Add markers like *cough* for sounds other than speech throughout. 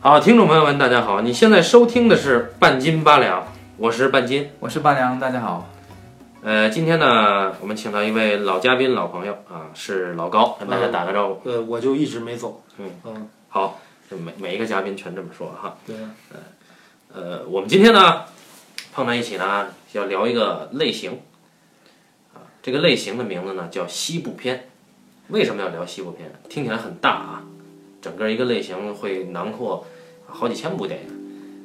好，听众朋友们，大家好！你现在收听的是半斤八两，我是半斤。我是八两，大家好。呃，今天呢，我们请到一位老嘉宾、老朋友啊，是老高，跟大家打个招呼。呃，我就一直没走。嗯嗯，好，这每每一个嘉宾全这么说哈。对，呃，我们今天呢碰在一起呢，要聊一个类型啊，这个类型的名字呢叫西部片。为什么要聊西部片？听起来很大啊，整个一个类型会囊括好几千部电影。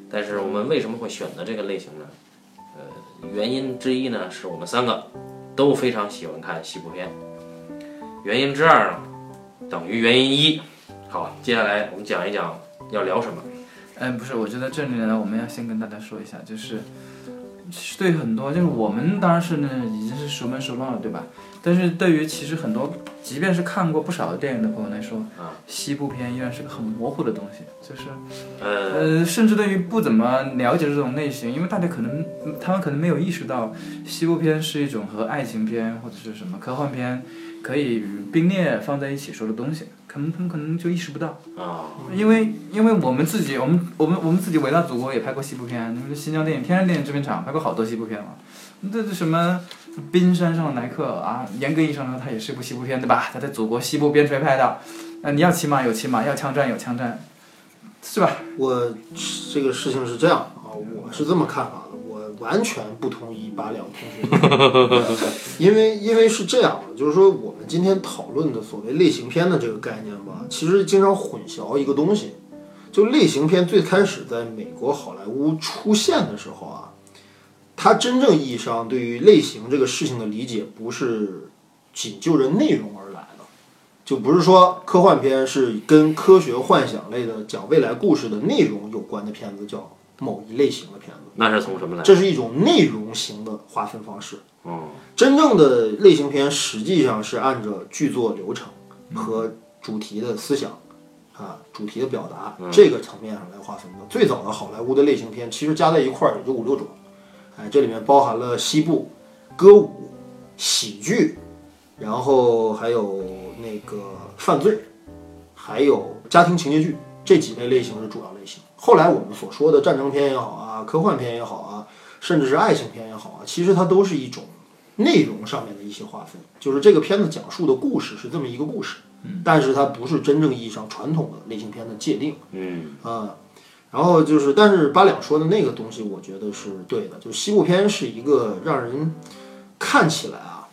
但是我们为什么会选择这个类型呢？呃，原因之一呢，是我们三个都非常喜欢看西部片。原因之二呢，等于原因一。好，接下来我们讲一讲要聊什么。嗯，不是，我觉得这里呢，我们要先跟大家说一下，就是对很多，就是我们当然是呢已经是熟门熟路了，对吧？但是对于其实很多，即便是看过不少的电影的朋友来说，啊，西部片依然是个很模糊的东西，就是呃，呃，甚至对于不怎么了解这种类型，因为大家可能他们可能没有意识到，西部片是一种和爱情片或者是什么科幻片可以并列放在一起说的东西，可能他们可能就意识不到。啊，因为因为我们自己，我们我们我们自己伟大祖国也拍过西部片，那个新疆电影天山电影制片厂拍过好多西部片嘛。这这什么冰山上的来客啊，严格意义上说，它也是一部西部片，对吧？它在祖国西部边陲拍的，那你要骑马有骑马，要枪战有枪战，是吧？我这个事情是这样啊，我是这么看法的，我完全不同于八两同学，因为因为是这样的，就是说我们今天讨论的所谓类型片的这个概念吧，其实经常混淆一个东西，就类型片最开始在美国好莱坞出现的时候啊，它真正意义上对于类型这个事情的理解，不是仅就着内容而来的。就不是说科幻片是跟科学幻想类的讲未来故事的内容有关的片子叫某一类型的片子，那是从什么来？这是一种内容型的划分方式。哦，真正的类型片实际上是按照剧作流程和主题的思想啊、主题的表达这个层面上来划分的。最早的好莱坞的类型片其实加在一块儿也就五六种，哎，这里面包含了西部、歌舞、喜剧，然后还有那个犯罪，还有家庭情节剧这几类类型是主要类型。后来我们所说的战争片也好啊，科幻片也好啊，甚至是爱情片也好啊，其实它都是一种内容上面的一些划分，就是这个片子讲述的故事是这么一个故事，但是它不是真正意义上传统的类型片的界定。嗯，啊，然后就是，但是八两说的那个东西，我觉得是对的。就是西部片是一个让人看起来啊，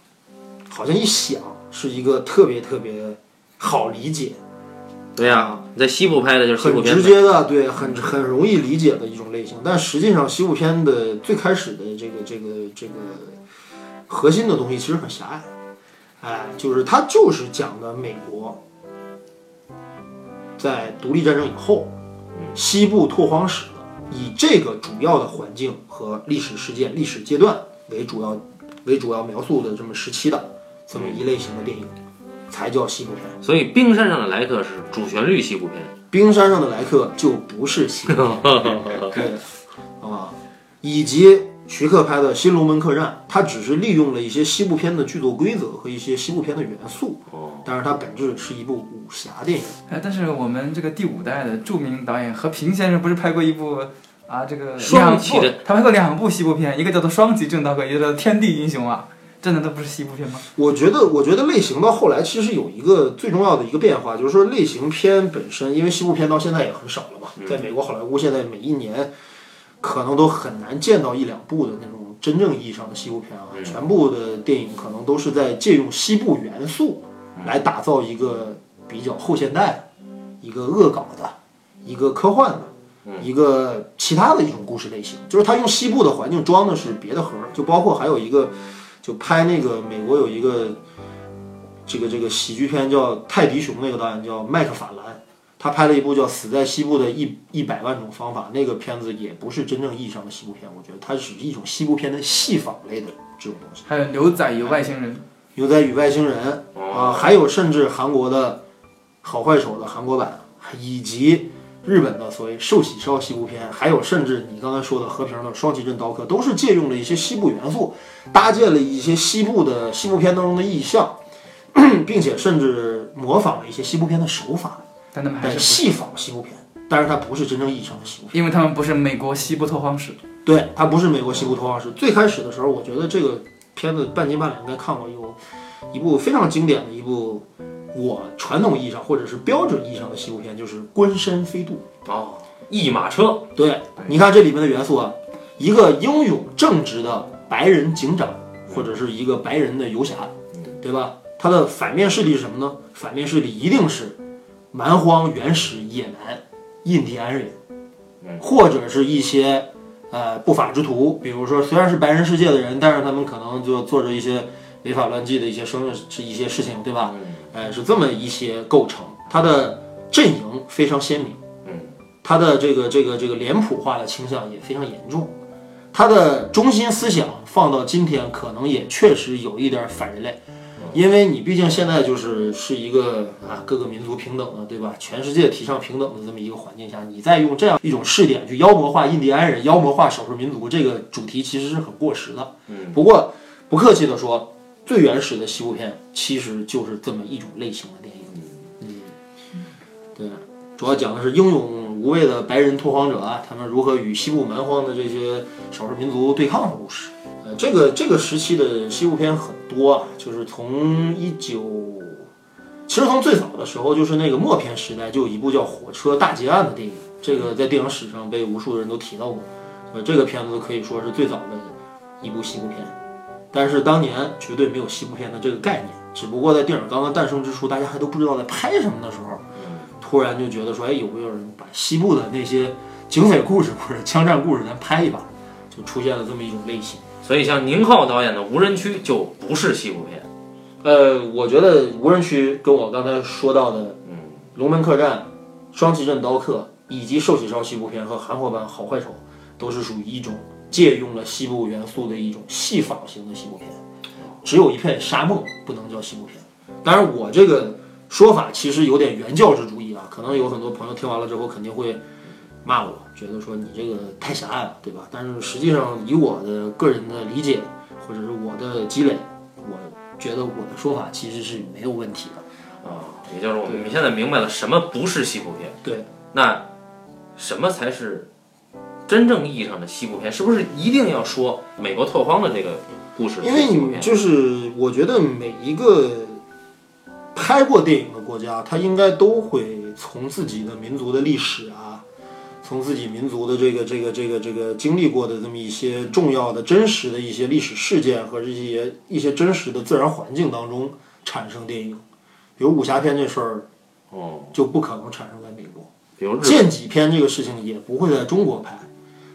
好像一想是一个特别特别好理解、对呀、你在西部拍的就是西部很直接的，对，很很容易理解的一种类型。但实际上，西部片的最开始的这个这个这个核心的东西其实很狭隘，哎，就是它就是讲的美国在独立战争以后，西部拓荒史的，以这个主要的环境和历史事件、历史阶段为主要为主要描述的这么时期的这么一类型的电影，才叫西部片。所以冰山上的来客是主旋律西部片。冰山上的来客就不是西部片，*laughs* 对，啊，以及徐克拍的《新龙门客栈》，它只是利用了一些西部片的剧作规则和一些西部片的元素，哦，但是它本质是一部武侠电影。哎，但是我们这个第五代的著名导演何平先生不是拍过一部啊，这个两双栖的部，他拍过两部西部片，一个叫做《双极正道客》，一个叫做《天地英雄》啊，这难道不是西部片吗？我觉得，我觉得类型到后来其实有一个最重要的一个变化，就是说类型片本身，因为西部片到现在也很少了嘛，在美国好莱坞现在每一年可能都很难见到一两部的那种真正意义上的西部片啊，全部的电影可能都是在借用西部元素来打造一个比较后现代、一个恶搞的、一个科幻的。一个其他的一种故事类型，就是他用西部的环境装的是别的盒儿，就包括还有一个，就拍那个美国有一个这个这个喜剧片叫《泰迪熊》，那个导演叫麦克法兰，他拍了一部叫《死在西部的一一百万种方法》，那个片子也不是真正意义上的西部片，我觉得它只是一种西部片的戏仿类的这种东西。还有牛仔与外星人，牛仔与外星人啊，还有甚至韩国的好坏手的韩国版，以及日本的所谓寿喜烧西部片，还有甚至你刚才说的和平的双旗镇刀客，都是借用了一些西部元素，搭建了一些西部的西部片当中的意象，*clears throat* 并且甚至模仿了一些西部片的手法，但他们还是戏仿西部片。但是它不是真正意义上的西部片。因为他们不是美国西部拓荒史。对，它不是美国西部拓荒史。最开始的时候，我觉得这个片子半斤八两应该看过，有一部非常经典的一部我传统意义上或者是标准意义上的西部片，就是《关山飞渡》。哦，一马车，对，你看这里面的元素啊，一个英勇正直的白人警长，或者是一个白人的游侠，对吧？他的反面势力是什么呢？反面势力一定是蛮荒、原始、野蛮印第安人，或者是一些呃不法之徒，比如说虽然是白人世界的人，但是他们可能就做着一些违法乱纪的一些生是一些事情，对吧？哎，是这么一些构成，它的阵营非常鲜明。它的这个这个这个脸谱化的倾向也非常严重，它的中心思想放到今天可能也确实有一点反人类，因为你毕竟现在就是是一个啊各个民族平等的，对吧？全世界提倡平等的这么一个环境下，你再用这样一种试点去妖魔化印第安人、妖魔化少数民族，这个主题其实是很过时的。嗯，不过不客气的说，最原始的西部片其实就是这么一种类型的电影。嗯，对，主要讲的是英勇。无畏的白人拓荒者啊，他们如何与西部蛮荒的这些少数民族对抗的故事。呃，这个这个时期的西部片很多啊，就是从一九，其实从最早的时候，就是那个默片时代，就有一部叫《火车大劫案》的电影，这个在电影史上被无数人都提到过。呃，这个片子可以说是最早的一部西部片，但是当年绝对没有西部片的这个概念，只不过在电影刚刚诞生之初，大家还都不知道在拍什么的时候。突然就觉得说，哎，有没有人把西部的那些警匪故事或者枪战故事咱拍一把，就出现了这么一种类型。所以像宁浩导演的《无人区》就不是西部片。呃，我觉得《无人区》跟我刚才说到的，嗯，《龙门客栈》《双旗镇刀客》以及《寿喜烧》西部片和《韩国版好坏丑》，都是属于一种借用了西部元素的一种戏仿型的西部片。只有一片沙漠不能叫西部片。当然，我这个。说法其实有点原教旨主义啊，可能有很多朋友听完了之后肯定会骂我，觉得说你这个太狭隘了，对吧？但是实际上以我的个人的理解或者是我的积累，我觉得我的说法其实是没有问题的啊。也就是我们现在明白了什么不是西部片，对，那什么才是真正意义上的西部片？是不是一定要说美国拓荒的这个故事？因为你就是我觉得每一个。拍过电影的国家，他应该都会从自己的民族的历史啊，从自己民族的这个这个这个这个经历过的这么一些重要的、真实的一些历史事件和这些一些真实的自然环境当中产生电影。比如武侠片这事儿，哦，就不可能产生在美国。比如剑戟片这个事情也不会在中国拍。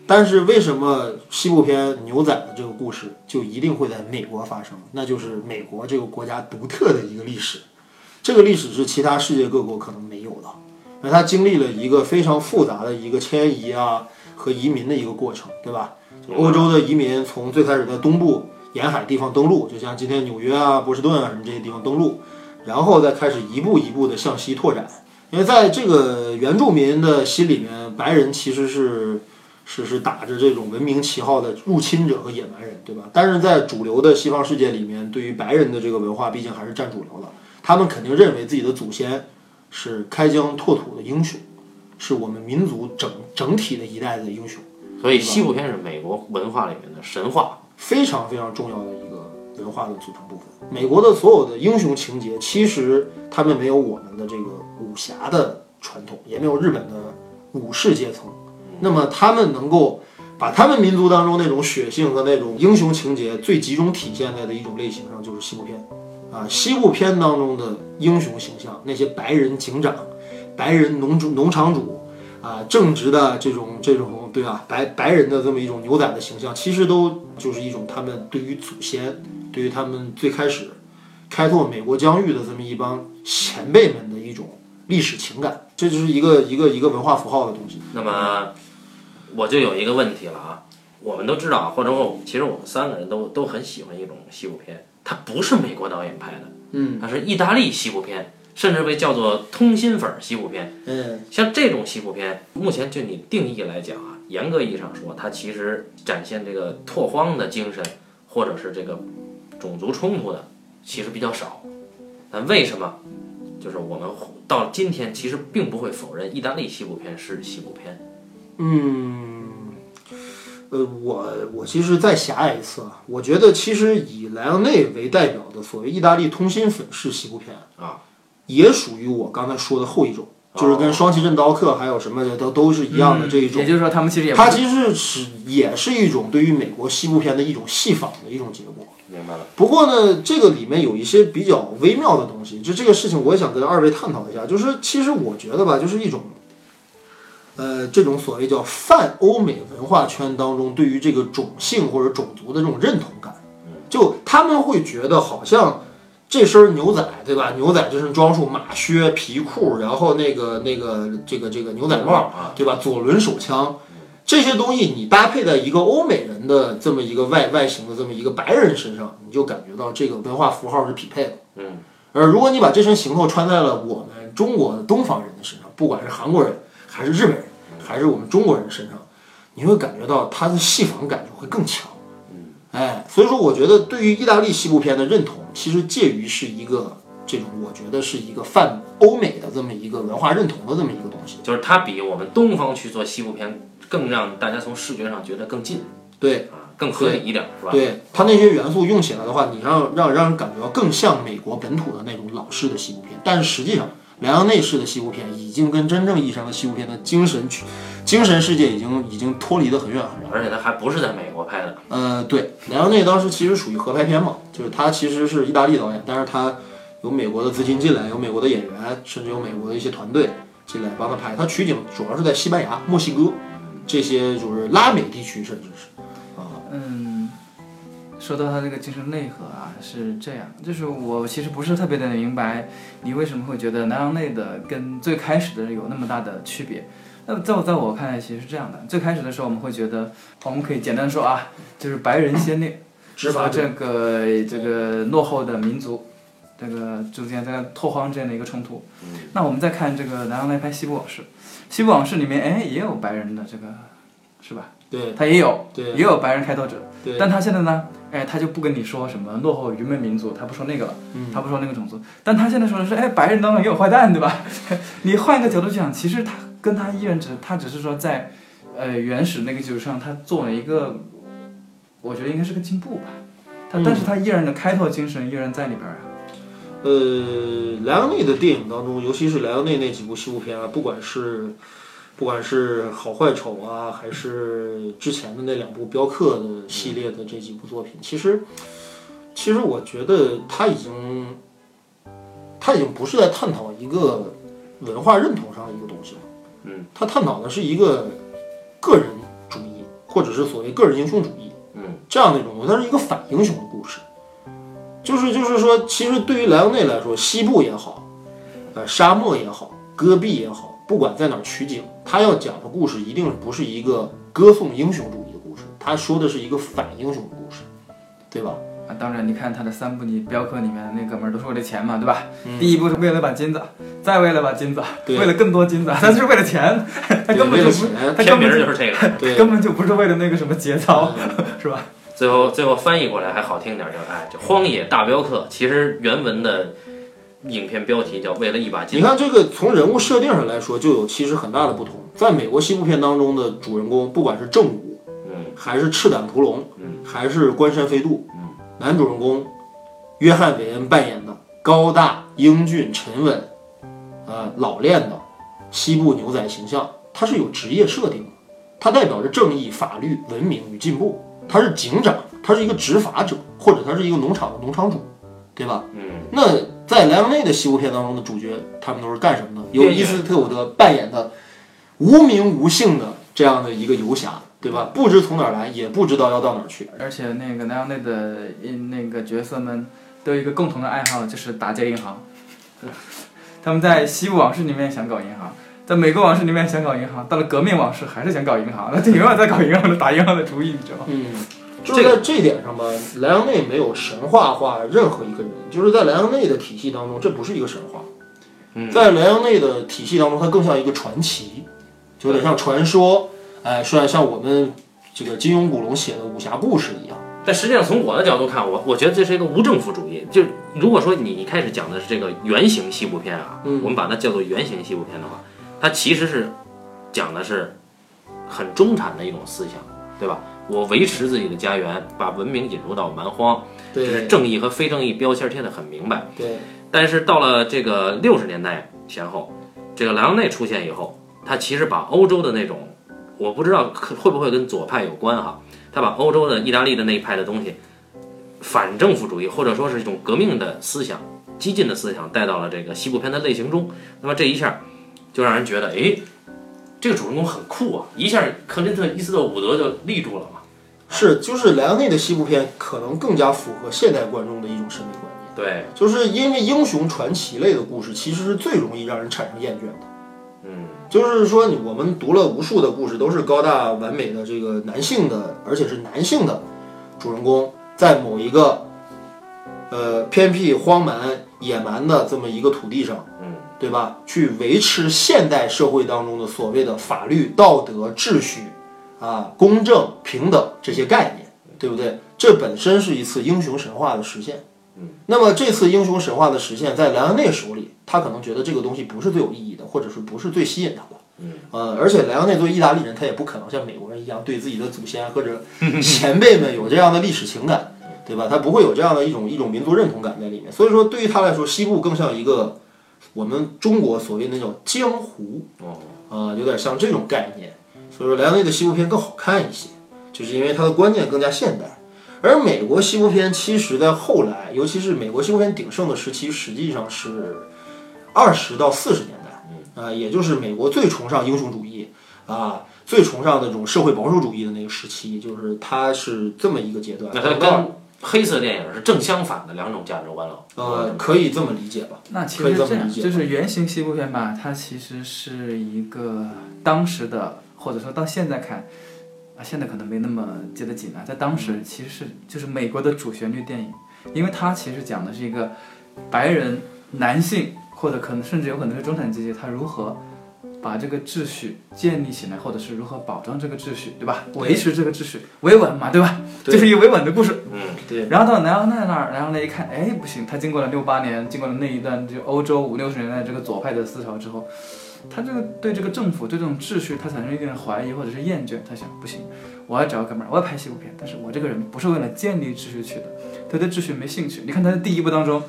但是为什么西部片牛仔的这个故事就一定会在美国发生？那就是美国这个国家独特的一个历史。这个历史是其他世界各国可能没有的，那它经历了一个非常复杂的一个迁移啊和移民的一个过程，对吧？欧洲的移民从最开始在东部沿海地方登陆，就像今天纽约啊、波士顿啊什么这些地方登陆，然后再开始一步一步的向西拓展。因为在这个原住民的心里面，白人其实是是是打着这种文明旗号的入侵者和野蛮人，对吧？但是在主流的西方世界里面，对于白人的这个文化，毕竟还是占主流的。他们肯定认为自己的祖先是开疆拓土的英雄，是我们民族整整体的一代的英雄。所以西部片是美国文化里面的神话，非常非常重要的一个文化的组成部分。美国的所有的英雄情节，其实他们没有我们的这个武侠的传统，也没有日本的武士阶层。那么他们能够把他们民族当中那种血性和那种英雄情节最集中体现在的一种类型上，就是西部片。啊，西部片当中的英雄形象，那些白人警长、白人农主、农场主，啊，正直的这种这种，对吧？白白人的这么一种牛仔的形象，其实都就是一种他们对于祖先、对于他们最开始开拓美国疆域的这么一帮前辈们的一种历史情感，这就是一个一个一个文化符号的东西。那么，我就有一个问题了啊，我们都知道，或者我其实我们三个人都都很喜欢一种西部片。它不是美国导演拍的，嗯，它是意大利西部片，甚至被叫做通心粉西部片。嗯，像这种西部片，目前就你定义来讲啊，严格意义上说，它其实展现这个拓荒的精神，或者是这个种族冲突的，其实比较少。但为什么？就是我们到今天其实并不会否认意大利西部片是西部片。嗯，呃，我我其实再狭隘一次啊，我觉得其实以莱昂内为代表的所谓意大利通心粉式西部片啊，也属于我刚才说的后一种，就是跟双旗镇刀客还有什么的都都是一样的这一种。也就是说，他们其实也不它其实是也是一种对于美国西部片的一种戏仿的一种结果。明白了。不过呢，这个里面有一些比较微妙的东西，就这个事情我也想跟二位探讨一下。就是其实我觉得吧，就是一种，呃，这种所谓叫泛欧美文化圈当中对于这个种姓或者种族的这种认同感，就他们会觉得好像这身牛仔对吧？牛仔这身装束，马靴、皮裤，然后那个那个这个这个牛仔帽啊，对吧？左轮手枪。这些东西你搭配在一个欧美人的这么一个外外形的这么一个白人身上，你就感觉到这个文化符号是匹配的。嗯，而如果你把这身行头穿在了我们中国的东方人的身上，不管是韩国人还是日本人，还是我们中国人身上，你会感觉到它的戏仿感就会更强。嗯，哎，所以说我觉得对于意大利西部片的认同，其实介于是一个这种我觉得是一个泛欧美的这么一个文化认同的这么一个东西。就是它比我们东方去做西部片更让大家从视觉上觉得更近对。啊，更合理一点，是吧？对它那些元素用起来的话，你让让让人感觉到更像美国本土的那种老式的西部片，但是实际上，莱昂内式的西部片已经跟真正意义上的西部片的精神去精神世界已经已经脱离得很远很远。而且它还不是在美国拍的，呃，对，莱昂内当时其实属于合拍片嘛，就是他其实是意大利导演，但是他有美国的资金进来，有美国的演员，甚至有美国的一些团队进来帮他拍。他取景主要是在西班牙、墨西哥这些就是拉美地区，甚至是。嗯，说到他这个精神内核啊，是这样，就是我其实不是特别的明白，你为什么会觉得南洋内的跟最开始的有那么大的区别？那在我在我看来，其实是这样的，最开始的时候我们会觉得，我们可以简单说啊，就是白人先烈，执法者。和这个这个落后的民族，这个中间这个拓荒之间的一个冲突。那我们再看这个南洋内拍《西部往事》，《西部往事》里面哎也有白人的这个，是吧？对。他也有，对。也有白人开拓者，对，但他现在呢，哎，他就不跟你说什么落后愚昧民族，他不说那个了，嗯。他不说那个种族，但他现在说的是，哎，白人当中也有坏蛋，对吧？*laughs* 你换一个角度去想，其实他跟他依然只，他只是说在，呃，原始那个基础上，他做了一个，我觉得应该是个进步吧，他，嗯。但是他依然的开拓精神依然在里边儿啊，呃，莱昂内的电影当中，尤其是莱昂内那几部西部片啊，不管是不管是好坏丑啊，还是之前的那两部镖客的系列的这几部作品，其实其实我觉得他已经他已经不是在探讨一个文化认同上的一个东西了，嗯，他探讨的是一个个人主义，或者是所谓个人英雄主义，嗯，这样的一种东西，它是一个反英雄的故事。就是就是说，其实对于莱昂内来说，西部也好，呃，沙漠也好，戈壁也好，不管在哪儿取景，他要讲的故事一定不是一个歌颂英雄主义的故事，他说的是一个反英雄的故事，对吧？啊，当然，你看他的三部你镖客里面那哥们儿都是为了钱嘛，对吧？第一部是为了把金子，再为了把金子，对为了更多金子，*laughs* 他就是为了钱，他根本就不，他根本就就是这个。对，根本就不是为了那个什么节操，*laughs* 是吧？最后最后翻译过来还好听点儿，叫哎，这荒野大镖客。其实原文的影片标题叫为了一把金你。看这个从人物设定上来说，就有其实很大的不同。在美国西部片当中的主人公，不管是正午，嗯，还是赤胆屠龙，嗯，还是关山飞渡，嗯，男主人公约翰·韦恩扮演的高大、英俊、沉稳，呃，老练的西部牛仔形象，他是有职业设定的，他代表着正义、法律、文明与进步。他是警长，他是一个执法者，或者他是一个农场的农场主，对吧？嗯，那在莱昂内的西部片当中的主角，他们都是干什么呢？由伊斯特伍德扮演的无名无姓的这样的一个游侠，对吧？不知从哪儿来，也不知道要到哪儿去。而且那个莱昂内的嗯那个角色们都有一个共同的爱好，就是打劫银行。*laughs* 他们在《西部往事》里面想搞银行，在《美国往事》里面想搞银行，到了《革命往事》还是想搞银行，那就永远在搞银行的打银行的主意，你知道吗？嗯，就是在这一点上吧，莱昂内没有神话化任何一个人，就是在莱昂内的体系当中，这不是一个神话。嗯在莱昂内的体系当中，它更像一个传奇，就有点像传说，哎，像像我们这个金庸、古龙写的武侠故事一样。但实际上从我的角度看，我我觉得这是一个无政府主义。就如果说你一开始讲的是这个原型西部片啊，嗯我们把它叫做原型西部片的话，它其实是讲的是很中产的一种思想，对吧？我维持自己的家园，把文明引入到蛮荒，这是正义和非正义标签贴得很明白。对，但是到了这个六十年代前后，这个莱昂内出现以后，他其实把欧洲的那种，我不知道可会不会跟左派有关哈，他把欧洲的意大利的那一派的东西，反政府主义或者说是一种革命的思想、激进的思想带到了这个西部片的类型中，那么这一下就让人觉得，哎，这个主人公很酷啊，一下克林特·伊斯特伍德就立住了嘛。是就是莱昂内的西部片可能更加符合现代观众的一种审美观念。对，就是因为英雄传奇类的故事其实是最容易让人产生厌倦的。嗯，就是说，你我们读了无数的故事，都是高大完美的这个男性的，而且是男性的主人公，在某一个呃偏僻、荒蛮、野蛮的这么一个土地上，嗯，对吧？去维持现代社会当中的所谓的法律、道德、秩序啊、公正、平等这些概念，对不对？这本身是一次英雄神话的实现。那么这次英雄神话的实现，在莱昂内手里，他可能觉得这个东西不是最有意义的，或者是不是最吸引他的。嗯，呃，而且莱昂内作为意大利人，他也不可能像美国人一样对自己的祖先或者前辈们有这样的历史情感，对吧？他不会有这样的一种一种民族认同感在里面。所以说，对于他来说，西部更像一个我们中国所谓那种江湖，哦，呃，有点像这种概念。所以说，莱昂内的西部片更好看一些，就是因为它的观念更加现代。而美国西部片其实在后来，尤其是美国西部片鼎盛的时期，实际上是二十到四十年代，啊、也就是美国最崇尚英雄主义啊、最崇尚那种社会保守主义的那个时期，就是它是这么一个阶段。那它跟黑色电影是正相反的两种价值观了。呃，可以这么理解吧？那其可以实这样，这么理解就是原型西部片吧，它其实是一个当时的，或者说到现在看，啊，现在可能没那么接得紧了，在当时其实是就是美国的主旋律电影，因为它其实讲的是一个白人男性，或者可能甚至有可能是中产阶级，他如何把这个秩序建立起来，或者是如何保障这个秩序，对吧？维持这个秩序，维稳嘛，对吧？对就是一个维稳的故事。嗯，对，然后到南奥奈那儿，然后呢一看，哎，不行，他经过了六八年，经过了那一段就欧洲五六十年代这个左派的思潮之后，他这个对这个政府对这种秩序，他产生一定的怀疑或者是厌倦。他想，不行，我要找个哥们儿，我要拍西部片，但是我这个人不是为了建立秩序去的，他对秩序没兴趣。你看他的第一部当中。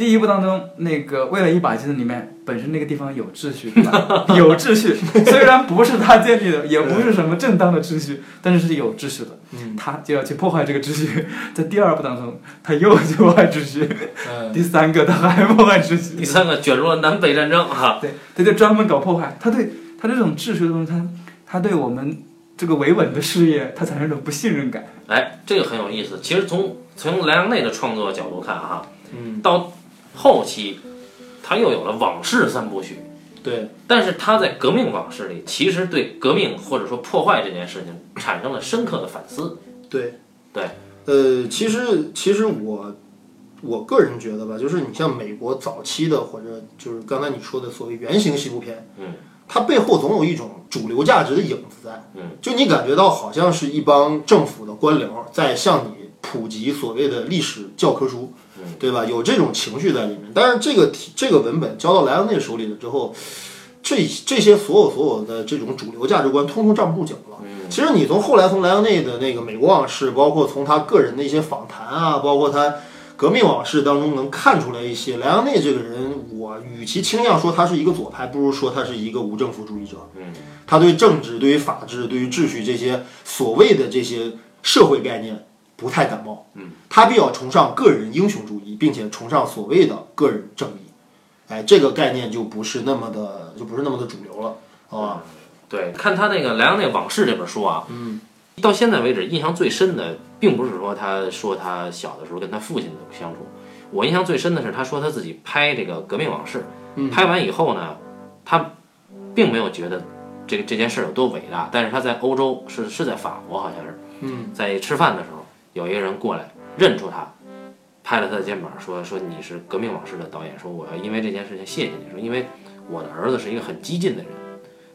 第一部当中，那个为了一把金子里面本身那个地方有秩序，对吧？*laughs* 有秩序，虽然不是他建立的，也不是什么正当的秩序，但是是有秩序的。嗯他就要去破坏这个秩序。*laughs* 在第二部当中，他又去破坏秩序；嗯，第三个，他还破坏秩序。第三个卷入了南北战争哈。对，他就专门搞破坏。他对他这种秩序的东西，他他对我们这个维稳的事业，他产生一种不信任感。哎，这个很有意思。其实从从莱昂内的创作角度看哈，嗯，到后期他又有了往事三部曲，对，但是他在革命往事里，其实对革命或者说破坏这件事情产生了深刻的反思。对，对，呃，其实其实我我个人觉得吧，就是你像美国早期的，或者就是刚才你说的所谓原型西部片，嗯，它背后总有一种主流价值的影子在，嗯，就你感觉到好像是一帮政府的官僚在向你普及所谓的历史教科书，嗯，对吧？有这种情绪在里面，但是这个题这个文本交到莱昂内手里了之后。这这些所有所有的这种主流价值观，通通站不住脚了。其实你从后来从莱昂内的那个美国往事，包括从他个人的一些访谈啊，包括他革命往事当中，能看出来一些莱昂内这个人，我与其倾向说他是一个左派，不如说他是一个无政府主义者。嗯，他对政治、对于法治、对于秩序这些所谓的这些社会概念不太感冒。嗯，他比较崇尚个人英雄主义，并且崇尚所谓的个人正义。哎，这个概念就不是那么的，就不是那么的主流了，好吧？对，看他那个《莱昂内往事》这本书啊，嗯，到现在为止印象最深的，并不是说他说他小的时候跟他父亲的相处，我印象最深的是他说他自己拍这个《革命往事》，嗯拍完以后呢，他并没有觉得这个这件事有多伟大，但是他在欧洲是是在法国好像是，嗯，在吃饭的时候，有一个人过来认出他，拍了他的肩膀，说说你是《革命往事》的导演，说我要因为这件事情谢谢你，说因为我的儿子是一个很激进的人，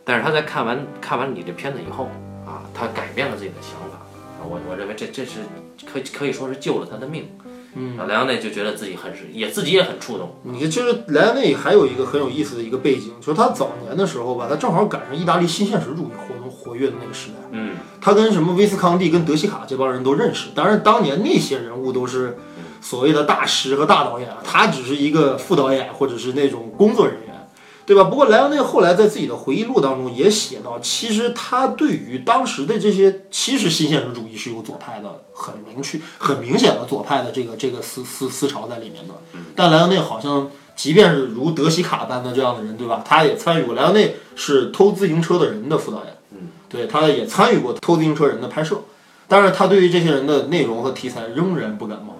但是他在看完看完你这片子以后啊，他改变了自己的想法，啊，我我认为这这是可以可以说是救了他的命。嗯，莱昂内就觉得自己很是也自己也很触动。你其实莱昂内还有一个很有意思的一个背景，就是他早年的时候吧，他正好赶上意大利新现实主义活动活跃的那个时代。嗯，他跟什么威斯康蒂、跟德西卡这帮人都认识。当然，当年那些人物都是所谓的大师和大导演，他只是一个副导演或者是那种工作人员。对吧？不过莱昂内后来在自己的回忆录当中也写到，其实他对于当时的这些，其实新现实主义是有左派的，很明确、很明显的左派的这个这个思思思潮在里面的。但莱昂内好像，即便是如德西卡般的这样的人，对吧？他也参与过。莱昂内是偷自行车的人的副导演，嗯，对，他也参与过偷自行车人的拍摄，但是他对于这些人的内容和题材仍然不感冒。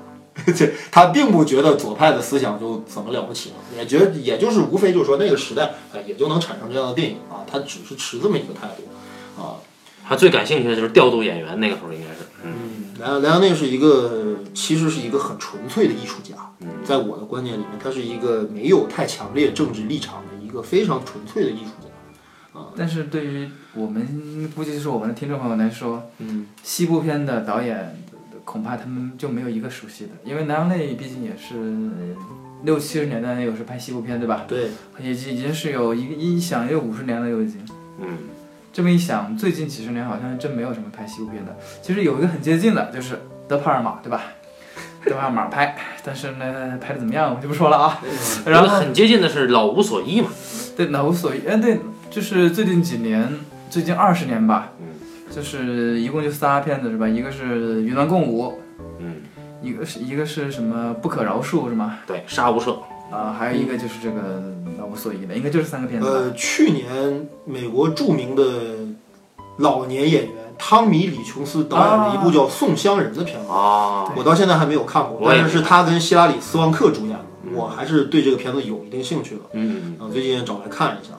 *laughs* 这他并不觉得左派的思想就怎么了不起了，也觉得也就是无非就是说那个时代，哎，也就能产生这样的电影啊，他只是持这么一个态度啊。他最感兴趣的就是调度演员，那个时候应该是，嗯，莱莱昂内是一个其实是一个很纯粹的艺术家，在我的观念里面，他是一个没有太强烈政治立场的一个非常纯粹的艺术家。但是对于我们估计是我们的听众朋友来说，嗯，西部片的导演恐怕他们就没有一个熟悉的，因为南洋内毕竟也是六七十年代那个是拍西部片对吧？对，也已经是有一个一想也有五十年了，又已经。嗯，这么一想，最近几十年好像真没有什么拍西部片的。其实有一个很接近的，就是德帕尔玛，对吧？德帕尔玛拍，但是呢，拍的怎么样我就不说了啊。然后很接近的是老无所依嘛，对，老无所依，哎，对，就是最近几年，最近二十年吧，嗯就是一共就仨片子是吧？一个是《云峦共舞》，嗯，一个是一个是什么《不可饶恕》是吗？对，杀无赦，啊，还有一个就是这个老无所依的，应该就是三个片子。呃，去年美国著名的老年演员汤米·李琼斯导演的一部叫《送乡人》的片子，啊，我到现在还没有看过，但是是他跟希拉里·斯旺克主演的，我还是对这个片子有一定兴趣的。嗯，啊，最近找来看一下。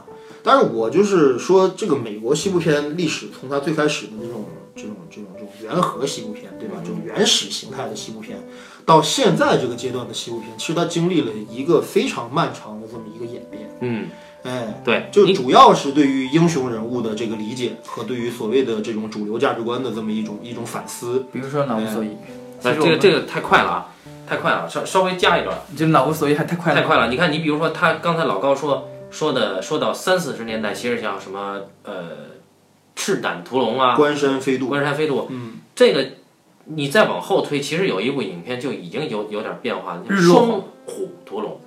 但是我就是说，这个美国西部片历史，从它最开始的那种这种这种这种原核西部片，对吧？这种原始形态的西部片，到现在这个阶段的西部片，其实它经历了一个非常漫长的这么一个演变。嗯，哎，对，就主要是对于英雄人物的这个理解和对于所谓的这种主流价值观的这么一种一种反思。比如说老无所依，其那实我这个这个太快了啊，太快了，稍稍微加一段，这老无所依还太快了，太快了。你看，你比如说他刚才老高说说的，说到三四十年代，其实像什么呃赤胆屠龙啊，关山飞渡，关山飞渡，嗯，这个你再往后推，其实有一部影片就已经有有点变化了，双虎屠龙，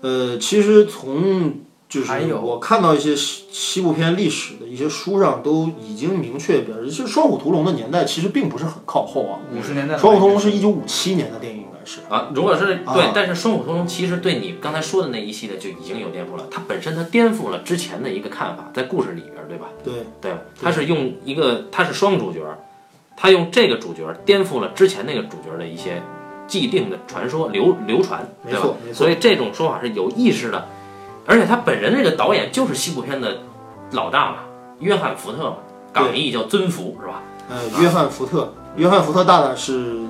呃，其实从就是还有我看到一些西西部片历史的一些书上都已经明确表示，其实《双虎屠龙》的年代其实并不是很靠后啊，五十年代《双虎屠龙》是一九五七年的电影，是。啊，如果是啊对，但是双虎屠龙其实对你刚才说的那一系列就已经有颠覆了，它本身它颠覆了之前的一个看法，在故事里边，对吧？对，对，它是用一个它是双主角，他用这个主角颠覆了之前那个主角的一些既定的传说流流传，对吧没错？没错所以这种说法是有意识的，而且他本人这个导演就是西部片的老大嘛，约翰福特嘛，港译叫尊福是吧？呃，约翰福特，约翰福特大大是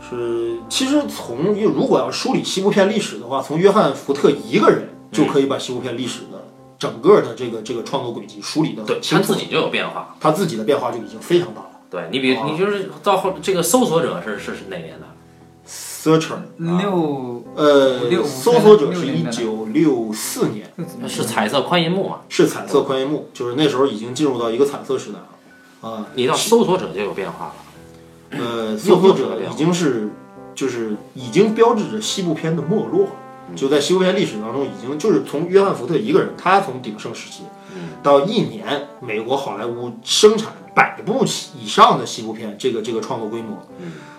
是，其实从如果要梳理西部片历史的话，从约翰福特一个人就可以把西部片历史的整个的这个这个创作轨迹梳理的对很清楚他自，己就有变化。他自己的变化就已经非常大了。对你比哦你就是到后这个搜索者是是是哪年的？Searcher，六呃六，搜索者是一九六四年是彩色宽银幕嘛？是彩色宽银幕，就是那时候已经进入到一个彩色时代了。啊，你到搜索者就有变化了。呃，搜索者已经是就是已经标志着西部片的没落，就在西部片历史当中，已经就是从约翰福特一个人，他从鼎盛时期到一年，美国好莱坞生产百部起以上的西部片，这个这个创作规模，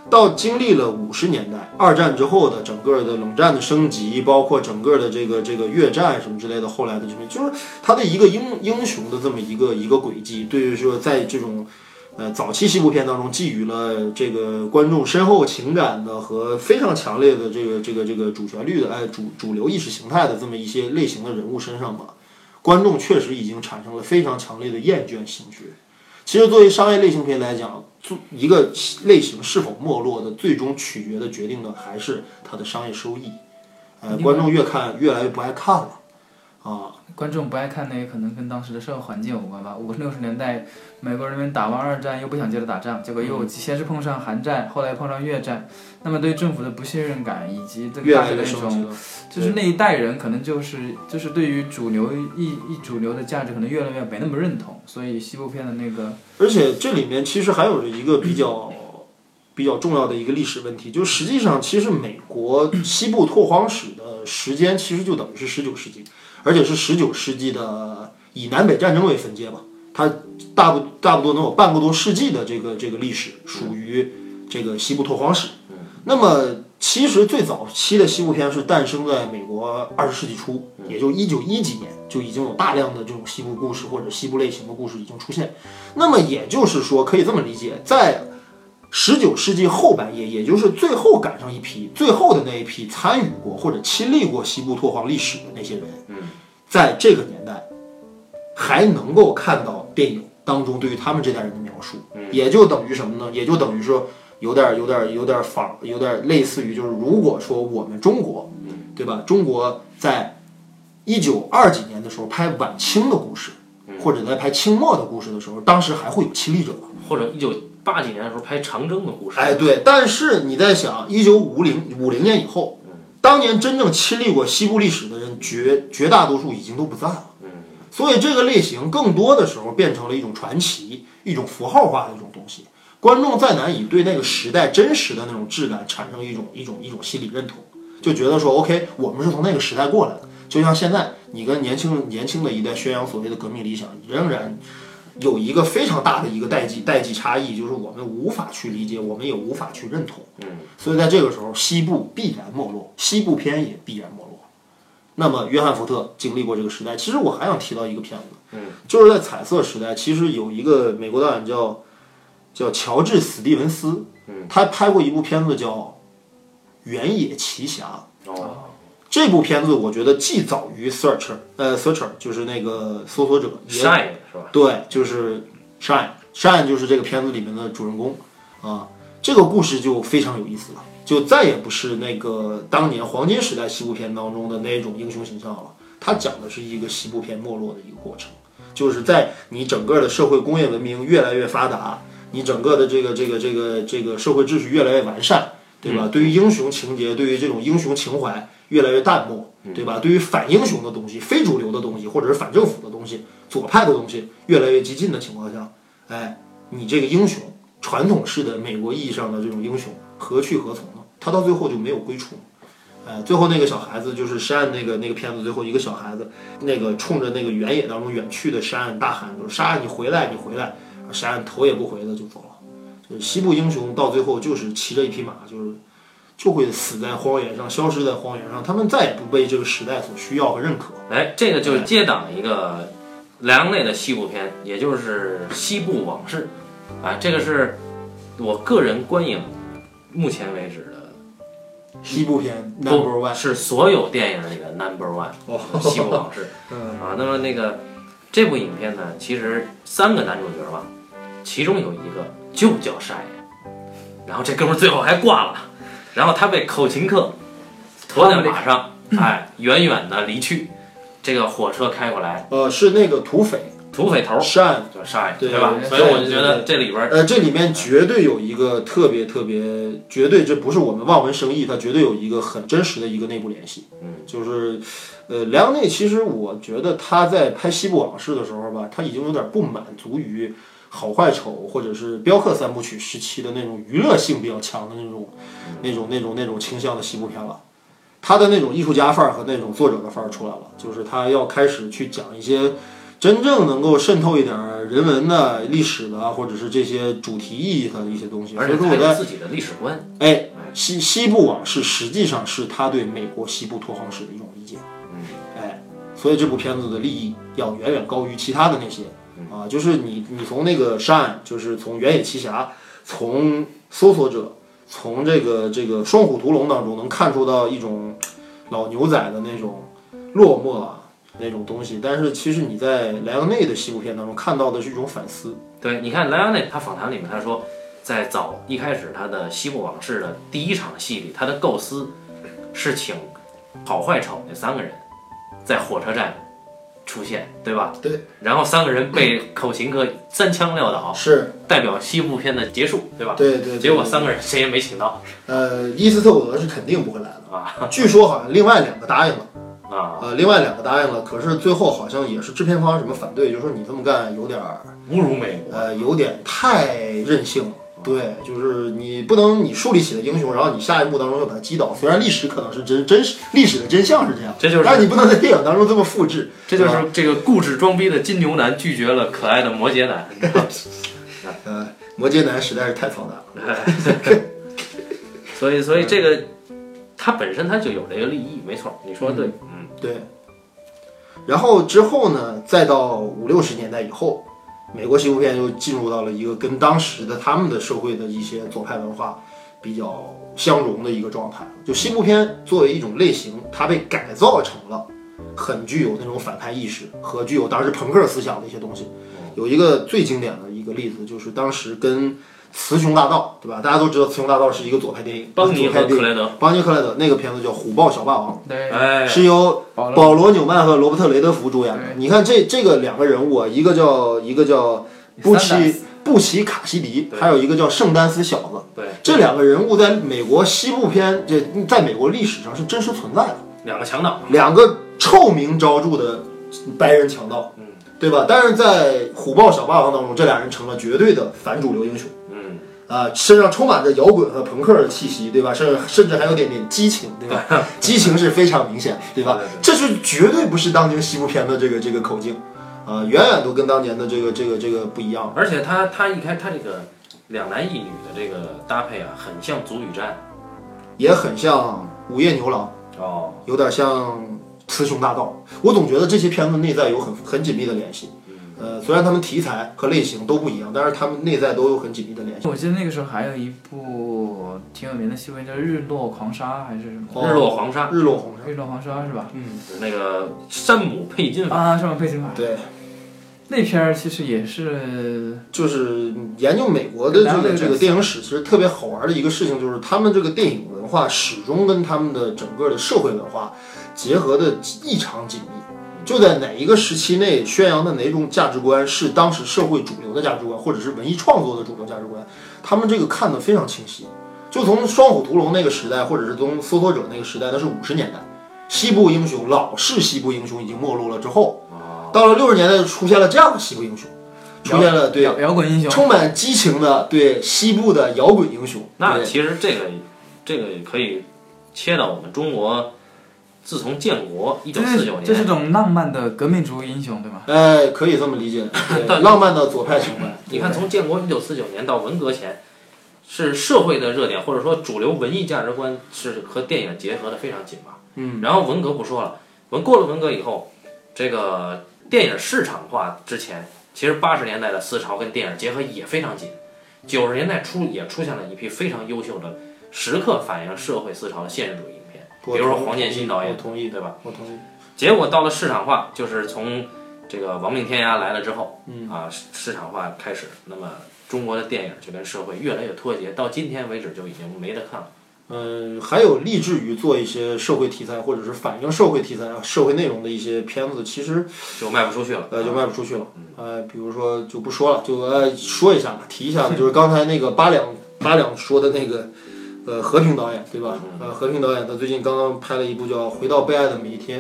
到经历了五十年代二战之后的整个的冷战的升级，包括整个的这个这个越战什么之类的，后来的这种就是他的一个英英雄的这么一个一个轨迹，对于说在这种。呃，早期西部片当中寄予了这个观众深厚情感的和非常强烈的这个这个这个主旋律的哎主主流意识形态的这么一些类型的人物身上吧，观众确实已经产生了非常强烈的厌倦情绪。其实作为商业类型片来讲，做一个类型是否没落的最终取决的决定的还是它的商业收益。呃，观众越看越来越不爱看了。啊，观众不爱看那也，可能跟当时的社会环境有关吧。五六十年代，美国人民打完二战又不想接着打仗，结果又先是碰上韩战，后来碰上越战，那么对政府的不信任感以及这个越来大的那种。就是那一代人可能就是就是对于主流一一主流的价值可能越来越没那么认同，所以西部片的那个而且这里面其实还有着一个比较比较重要的一个历史问题，就实际上其实美国西部拓荒史的时间其实就等于是十九世纪，而且是十九世纪的以南北战争为分界吧，它大不大不多能有半个多世纪的这个这个历史属于这个西部拓荒史。那么其实最早期的西部片是诞生在美国二十世纪初，也就一九一几年就已经有大量的这种西部故事或者西部类型的故事已经出现。那么也就是说，可以这么理解，在十九世纪后半叶，也就是最后赶上一批最后的那一批参与过或者亲历过西部拓荒历史的那些人，在这个年代还能够看到电影当中对于他们这代人的描述，也就等于什么呢？也就等于说有点有点有点仿，有点类似于就是如果说我们中国，对吧？中国在一九二几年的时候拍晚清的故事，或者在拍清末的故事的时候，当时还会有亲历者的。或者一九八几年的时候拍长征的故事，哎，对，但是你在想，一九五零五零年以后，当年真正亲历过西部历史的人，绝绝大多数已经都不在了。所以这个类型更多的时候变成了一种传奇，一种符号化的一种东西。观众再难以对那个时代真实的那种质感产生一种一种一种心理认同，就觉得说，OK，我们是从那个时代过来的。就像现在，你跟年轻年轻的一代宣扬所谓的革命理想，仍然有一个非常大的一个代际代际差异，就是我们无法去理解，我们也无法去认同。嗯，所以在这个时候，西部必然没落，西部片也必然没落。那么，约翰福特经历过这个时代。其实我还想提到一个片子，嗯，就是在彩色时代，其实有一个美国导演叫叫乔治·史蒂文斯，嗯，他拍过一部片子叫《原野奇侠》。哦，这部片子我觉得既早于 Searcher，呃，Searcher 就是那个搜索者，也 Shine 是吧？对，就是 Shine，Shine 就是这个片子里面的主人公啊。这个故事就非常有意思了，就再也不是那个当年黄金时代西部片当中的那种英雄形象了。它讲的是一个西部片没落的一个过程，就是在你整个的社会工业文明越来越发达，你整个的这个这个这个这个社会秩序越来越完善，对吧？对于英雄情节，对于这种英雄情怀越来越淡漠，对吧？对于反英雄的东西、非主流的东西，或者是反政府的东西、左派的东西越来越激进的情况下，哎，你这个英雄，传统式的美国意义上的这种英雄，何去何从呢？他到最后就没有归处。哎，最后那个小孩子就是山那个那个片子最后一个小孩子，那个冲着那个原野当中远去的山大喊说：“沙你回来，你回来！”山头也不回的就走了。就是西部英雄到最后就是骑着一匹马，就是就会死在荒原上，消失在荒原上，他们再也不被这个时代所需要和认可。哎，这个就是接档一个莱昂内的西部片，也就是《西部往事》啊，这个是我个人观影目前为止的西部片 Number One，是所有电影里的 Number One，哦《西部往事》*laughs* 嗯啊。那么那个这部影片呢，其实三个男主角吧，其中有一个就叫沙耶，然后这哥们儿最后还挂了，然后他被口琴课驮在马上，哎，远远的离去。这个火车开过来，呃，是那个土匪土匪头儿山。叫沙耶，对吧？所以我就觉得这里边儿呃，这里面绝对有一个特别特别，绝对这不是我们望文生义，它绝对有一个很真实的一个内部联系。嗯，就是，呃，莱昂内其实我觉得他在拍《西部往事》的时候吧，他已经有点不满足于好坏丑或者是镖客三部曲时期的那种娱乐性比较强的那种、那种、那种、那种倾向的西部片了。他的那种艺术家范儿和那种作者的范儿出来了，就是他要开始去讲一些真正能够渗透一点人文的、历史的，或者是这些主题意义的一些东西。而且他所以说我在有自己的历史观。哎，西西部往事实际上是他对美国西部拓荒史的一种理解。嗯，哎，所以这部片子的利益要远远高于其他的那些啊，就是你你从那个山，就是从原野奇侠，从搜索者，从这个这个双虎屠龙当中能看出到一种老牛仔的那种落寞啊那种东西，但是其实你在莱昂内的西部片当中看到的是一种反思。对，你看莱昂内他访谈里面他说，在早一开始他的《西部往事》的第一场戏里，他的构思是请好坏丑那三个人在火车站出现，对吧？对。然后三个人被口琴哥三枪撂倒，是，代表西部片的结束，对吧？对对。结果三个人谁也没请到。呃，伊斯特伍德是肯定不会来的啊。据说好像另外两个答应了。啊。呃，另外两个答应了，可是最后好像也是制片方什么反对，就说你这么干有点侮辱美国，呃，有点太任性了。对，就是你不能你树立起了英雄，然后你下一幕当中又把他击倒。虽然历史可能是真真实，历史的真相是这样，这就是，但是你不能在电影当中这么复制。这就是这个固执装逼的金牛男拒绝了可爱的摩羯男。*laughs* 呃，摩羯男实在是太操蛋了。*laughs* 所以，所以这个他本身他就有这个利益，没错，你说的对，嗯，对。然后之后呢，再到五六十年代以后。美国西部片又进入到了一个跟当时的他们的社会的一些左派文化比较相融的一个状态。就西部片作为一种类型，它被改造成了很具有那种反派意识和具有当时朋克思想的一些东西。有一个最经典的一个例子，就是当时跟。《雌雄大盗》对吧？大家都知道《雌雄大盗》是一个左派电影，邦尼和克莱德。邦尼克莱德那个片子叫《虎豹小霸王》，对，是由保罗纽曼和罗伯特雷德福主演的。你看这这个两个人物啊，一个叫一个叫布奇布奇卡西迪，还有一个叫圣丹斯小子。对，这两个人物在美国西部片，这在美国历史上是真实存在的。两个强盗，两个臭名昭著的白人强盗，嗯，对吧？但是在《虎豹小霸王》当中，这俩人成了绝对的反主流英雄。啊，身上充满着摇滚和朋克的气息，对吧？甚甚至还有点点激情，对吧？*laughs* 激情是非常明显，对吧？这是绝对不是当年西部片的这个这个口径，啊，远远都跟当年的这个这个这个不一样。而且他他一开他这个两男一女的这个搭配啊，很像《足与战》，也很像《午夜牛郎》哦，有点像《雌雄大盗》。我总觉得这些片子内在有很很紧密的联系。呃，虽然他们题材和类型都不一样，但是他们内在都有很紧密的联系。我记得那个时候还有一部挺有名的戏，叫《日落狂沙》还是什么？日落黄沙，日落黄沙，日落黄沙是吧？嗯，那个山姆佩金法啊，山姆佩金法。对，那片儿其实也是，就是研究美国的这个这个电影史，其实特别好玩的一个事情，就是他们这个电影文化始终跟他们的整个的社会文化结合的异常紧密。就在哪一个时期内宣扬的哪种价值观是当时社会主流的价值观，或者是文艺创作的主流价值观，他们这个看得非常清晰。就从双虎屠龙那个时代，或者是从搜索者那个时代，那是五十年代，西部英雄老式西部英雄已经没落了之后，到了六十年代出现了这样的西部英雄，出现了对摇滚英雄，充满激情的对西部的摇滚英雄。那其实这个这个可以切到我们中国。自从建国一九四九年，这是种浪漫的革命主义英雄，对吗？哎，可以这么理解，*laughs* 浪漫的左派情怀。你看，从建国一九四九年到文革前，是社会的热点，或者说主流文艺价值观是和电影结合的非常紧嘛。嗯。然后文革不说了，文过了文革以后，这个电影市场化之前，其实八十年代的思潮跟电影结合也非常紧，九十年代初也出现了一批非常优秀的，时刻反映社会思潮的现实主义。比如说黄建新导演，我同意对吧？我同意。结果到了市场化，就是从这个亡命天涯来了之后，嗯啊，市场化开始，那么中国的电影就跟社会越来越脱节，到今天为止就已经没得看了。嗯，还有立志于做一些社会题材或者是反映社会题材、社会内容的一些片子，其实就卖不出去了。呃，就卖不出去了。呃，比如说就不说了，就呃说一下吧，提一下，就是刚才那个八两八两说的那个。呃，和平导演对吧？呃，和平导演他最近刚刚拍了一部叫《回到被爱的每一天》，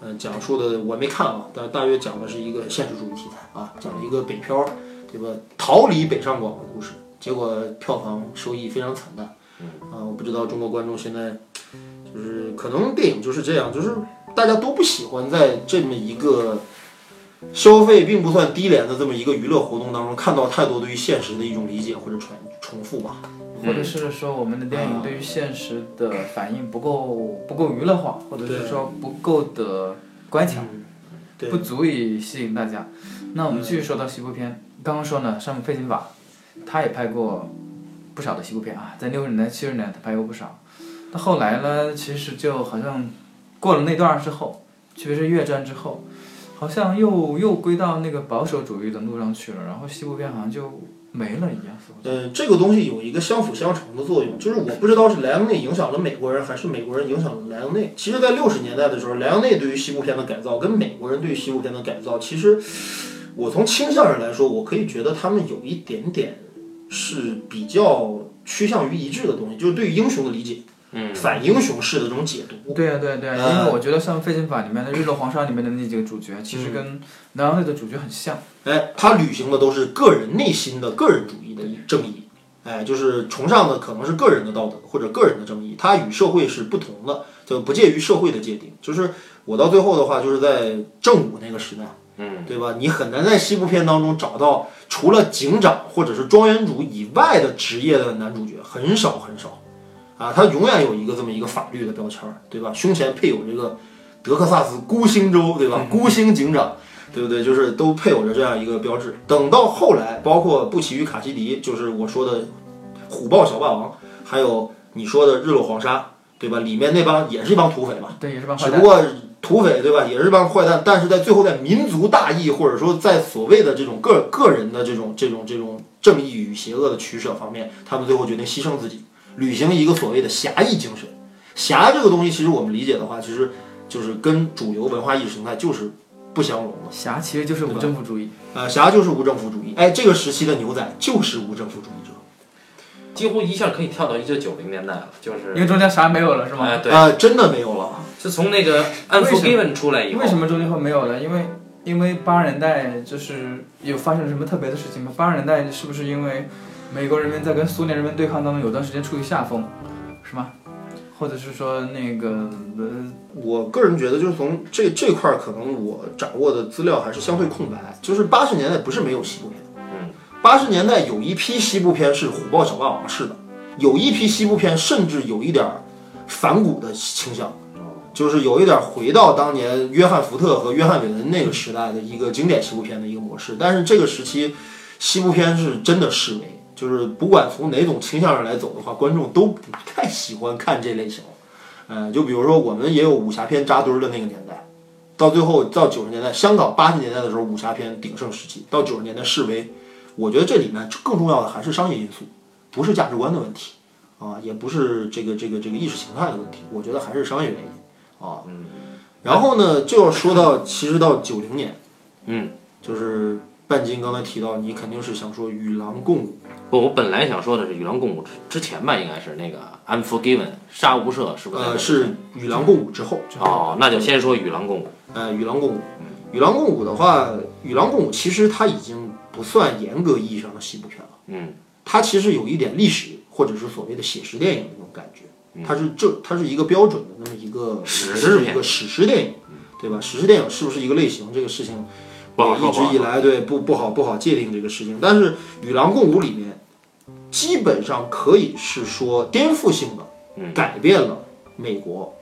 嗯，讲述的我没看啊，但大约讲的是一个现实主义题材啊，讲了一个北漂，对吧？逃离北上广的故事，结果票房收益非常惨淡。啊，我不知道中国观众现在就是可能电影就是这样，就是大家都不喜欢在这么一个消费并不算低廉的这么一个娱乐活动当中看到太多对于现实的一种理解或者重重复吧。或者是说我们的电影对于现实的反应不够不够娱乐化，或者是说不够的乖巧，不足以吸引大家。那我们继续说到西部片，刚刚说呢，山姆费金法，他也拍过不少的西部片啊，在六十年代七十年代他拍过不少。那后来呢，其实就好像过了那段之后，特别是越战之后，好像又又归到那个保守主义的路上去了，然后西部片好像就没了一样，嗯。这个东西有一个相辅相成的作用，就是我不知道是莱昂内影响了美国人，还是美国人影响了莱昂内。其实，在六十年代的时候，莱昂内对于西部片的改造跟美国人对于西部片的改造，其实我从倾向上来说，我可以觉得他们有一点点是比较趋向于一致的东西，就是对于英雄的理解，嗯，反英雄式的这种解读。对呀、对呀、对因为我觉得像《废金法》里面的《日落黄沙》里面的那几个主角，其实跟南洋内的主角很像。哎，他履行的都是个人内心的个人主义的正义，哎，就是崇尚的可能是个人的道德或者个人的正义，他与社会是不同的，就不介于社会的界定。就是我到最后的话，就是在正午那个时代，嗯，对吧？你很难在西部片当中找到除了警长或者是庄园主以外的职业的男主角，很少很少，啊，他永远有一个这么一个法律的标签儿，对吧？胸前配有这个德克萨斯孤星州，对吧？孤星警长。对不对？就是都配有着这样一个标志。等到后来，包括布奇与卡西迪，就是我说的虎豹小霸王，还有你说的日落黄沙，对吧？里面那帮也是一帮土匪嘛，对，也是帮坏蛋。只不过土匪对吧，也是帮坏蛋，但是在最后在民族大义或者说在所谓的这种个个人的这种这种这种正义与邪恶的取舍方面，他们最后决定牺牲自己，履行一个所谓的侠义精神。侠这个东西，其实我们理解的话，其实就是跟主流文化意识形态就是不相容的。侠其实就是无政府主义。呃，侠就是无政府主义，哎，这个时期的牛仔就是无政府主义者。几乎一下可以跳到一九九零年代了，就是因为中间啥没有了，是吗？哎对，呃，真的没有了。是从那个《Unforgiven》出来以后，为什么中间会没有了？因为因为八十年代就是有发生什么特别的事情吗？八十年代是不是因为美国人民在跟苏联人民对抗当中有段时间处于下风，是吗？或者是说那个呃，我个人觉得，就是从这这块儿，可能我掌握的资料还是相对空白。就是八十年代不是没有西部片，嗯，八十年代有一批西部片是虎豹小霸王式的，有一批西部片甚至有一点儿反骨的倾向，就是有一点儿回到当年约翰福特和约翰韦恩那个时代的一个经典西部片的一个模式。但是这个时期，西部片是真的式微，就是不管从哪种倾向上来走的话，观众都不太喜欢看这类型。呃，就比如说我们也有武侠片扎堆儿的那个年代，到最后到九十年代，香港八十年代的时候武侠片鼎盛时期，到九十年代式微，我觉得这里面更重要的还是商业因素，不是价值观的问题啊，也不是这个这个这个意识形态的问题，我觉得还是商业原因啊。嗯然后呢，就要说到其实到九零年，嗯，就是半斤刚才提到，你肯定是想说与狼共舞，不，我本来想说的是《与狼共舞》之之前吧，应该是那个《Unforgiven》杀无赦，是不是呃，是与狼共舞之后。哦，那就先说《与狼共舞》。呃，与狼共舞，与狼共舞的话，与狼共舞其实它已经不算严格意义上的西部片了，嗯它其实有一点历史或者是所谓的写实电影的那种感觉，它是这它是一个标准的那么一个史诗片一个史诗电影，对吧？史诗电影是不是一个类型？这个事情不好一直以来对不不好不好界定这个事情。但是《与狼共舞》里面，基本上可以是说颠覆性的嗯改变了美国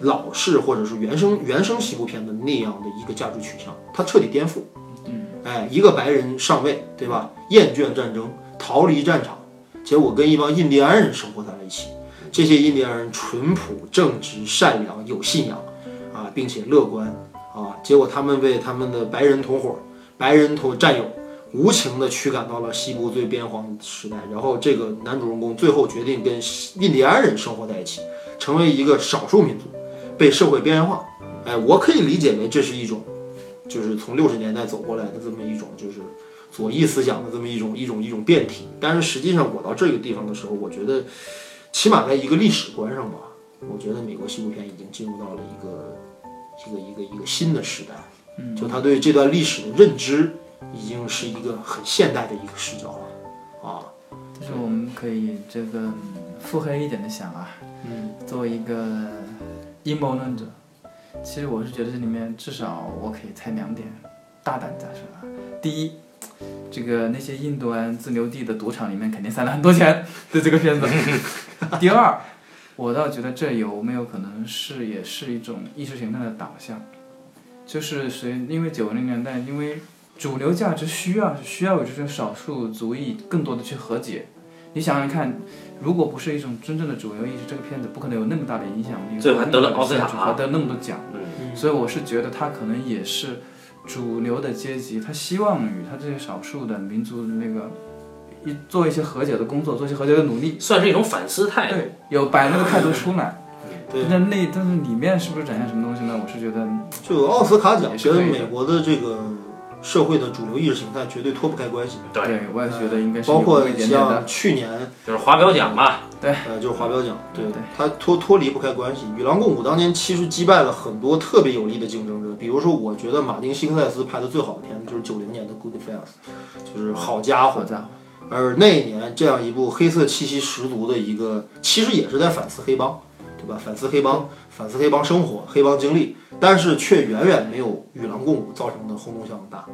老式或者是原生原生西部片的那样的一个价值取向，它彻底颠覆。哎，一个白人上位，对吧？厌倦战争，逃离战场，结果跟一帮印第安人生活在了一起。这些印第安人淳朴、正直、善良、有信仰啊，并且乐观啊。结果他们被他们的白人同伙、白人同战友无情地驱赶到了西部最边荒的时代。然后这个男主人公最后决定跟印第安人生活在一起，成为一个少数民族，被社会边缘化。哎，我可以理解为这是一种，就是从六十年代走过来的这么一种，就是左翼思想的这么一种一种一种变体。但是实际上，我到这个地方的时候，我觉得，起码在一个历史观上吧，我觉得美国西部片已经进入到了一个一个一个一个新的时代。嗯，就他对这段历史的认知，已经是一个很现代的一个视角了。啊，就是我们可以这个嗯腹黑一点的想啊，嗯，作为一个阴谋论者，其实我是觉得这里面至少我可以猜两点，大胆假设啊。第一，这个那些印度安自留地的赌场里面肯定塞了很多钱，对这个片子。*laughs* 第二，我倒觉得这有没有可能是也是一种意识形态的导向，就是随因为九零年代因为主流价值需要需要有这种少数族裔更多的去和解。你想想看，如果不是一种真正的主流意识，这个片子不可能有那么大的影响力，最后还得了奥斯卡还得那么多奖。嗯所以我是觉得他可能也是主流的阶级，他希望与他这些少数的民族的那个一做一些和解的工作，做一些和解的努力。算是一种反思态度。对，有摆那个态度出来。对那那但是里面是不是展现什么东西呢？我是觉得就奥斯卡奖跟美国的这个社会的主流意识形态绝对脱不开关系，对，我也觉得应该是包括像。去年就是华表奖嘛，呃，就是华表奖，对对它脱脱离不开关系。与狼共舞当年其实击败了很多特别有力的竞争者，比如说，我觉得马丁·辛克塞斯拍的最好的片子就是九零年的《Goodfellas》，就是好家伙好。家伙，而那一年这样一部黑色气息十足的一个，其实也是在反思黑帮，对吧？反思黑帮，反思黑帮生活、黑帮经历，但是却远远没有《与狼共舞》造成的轰动效应大。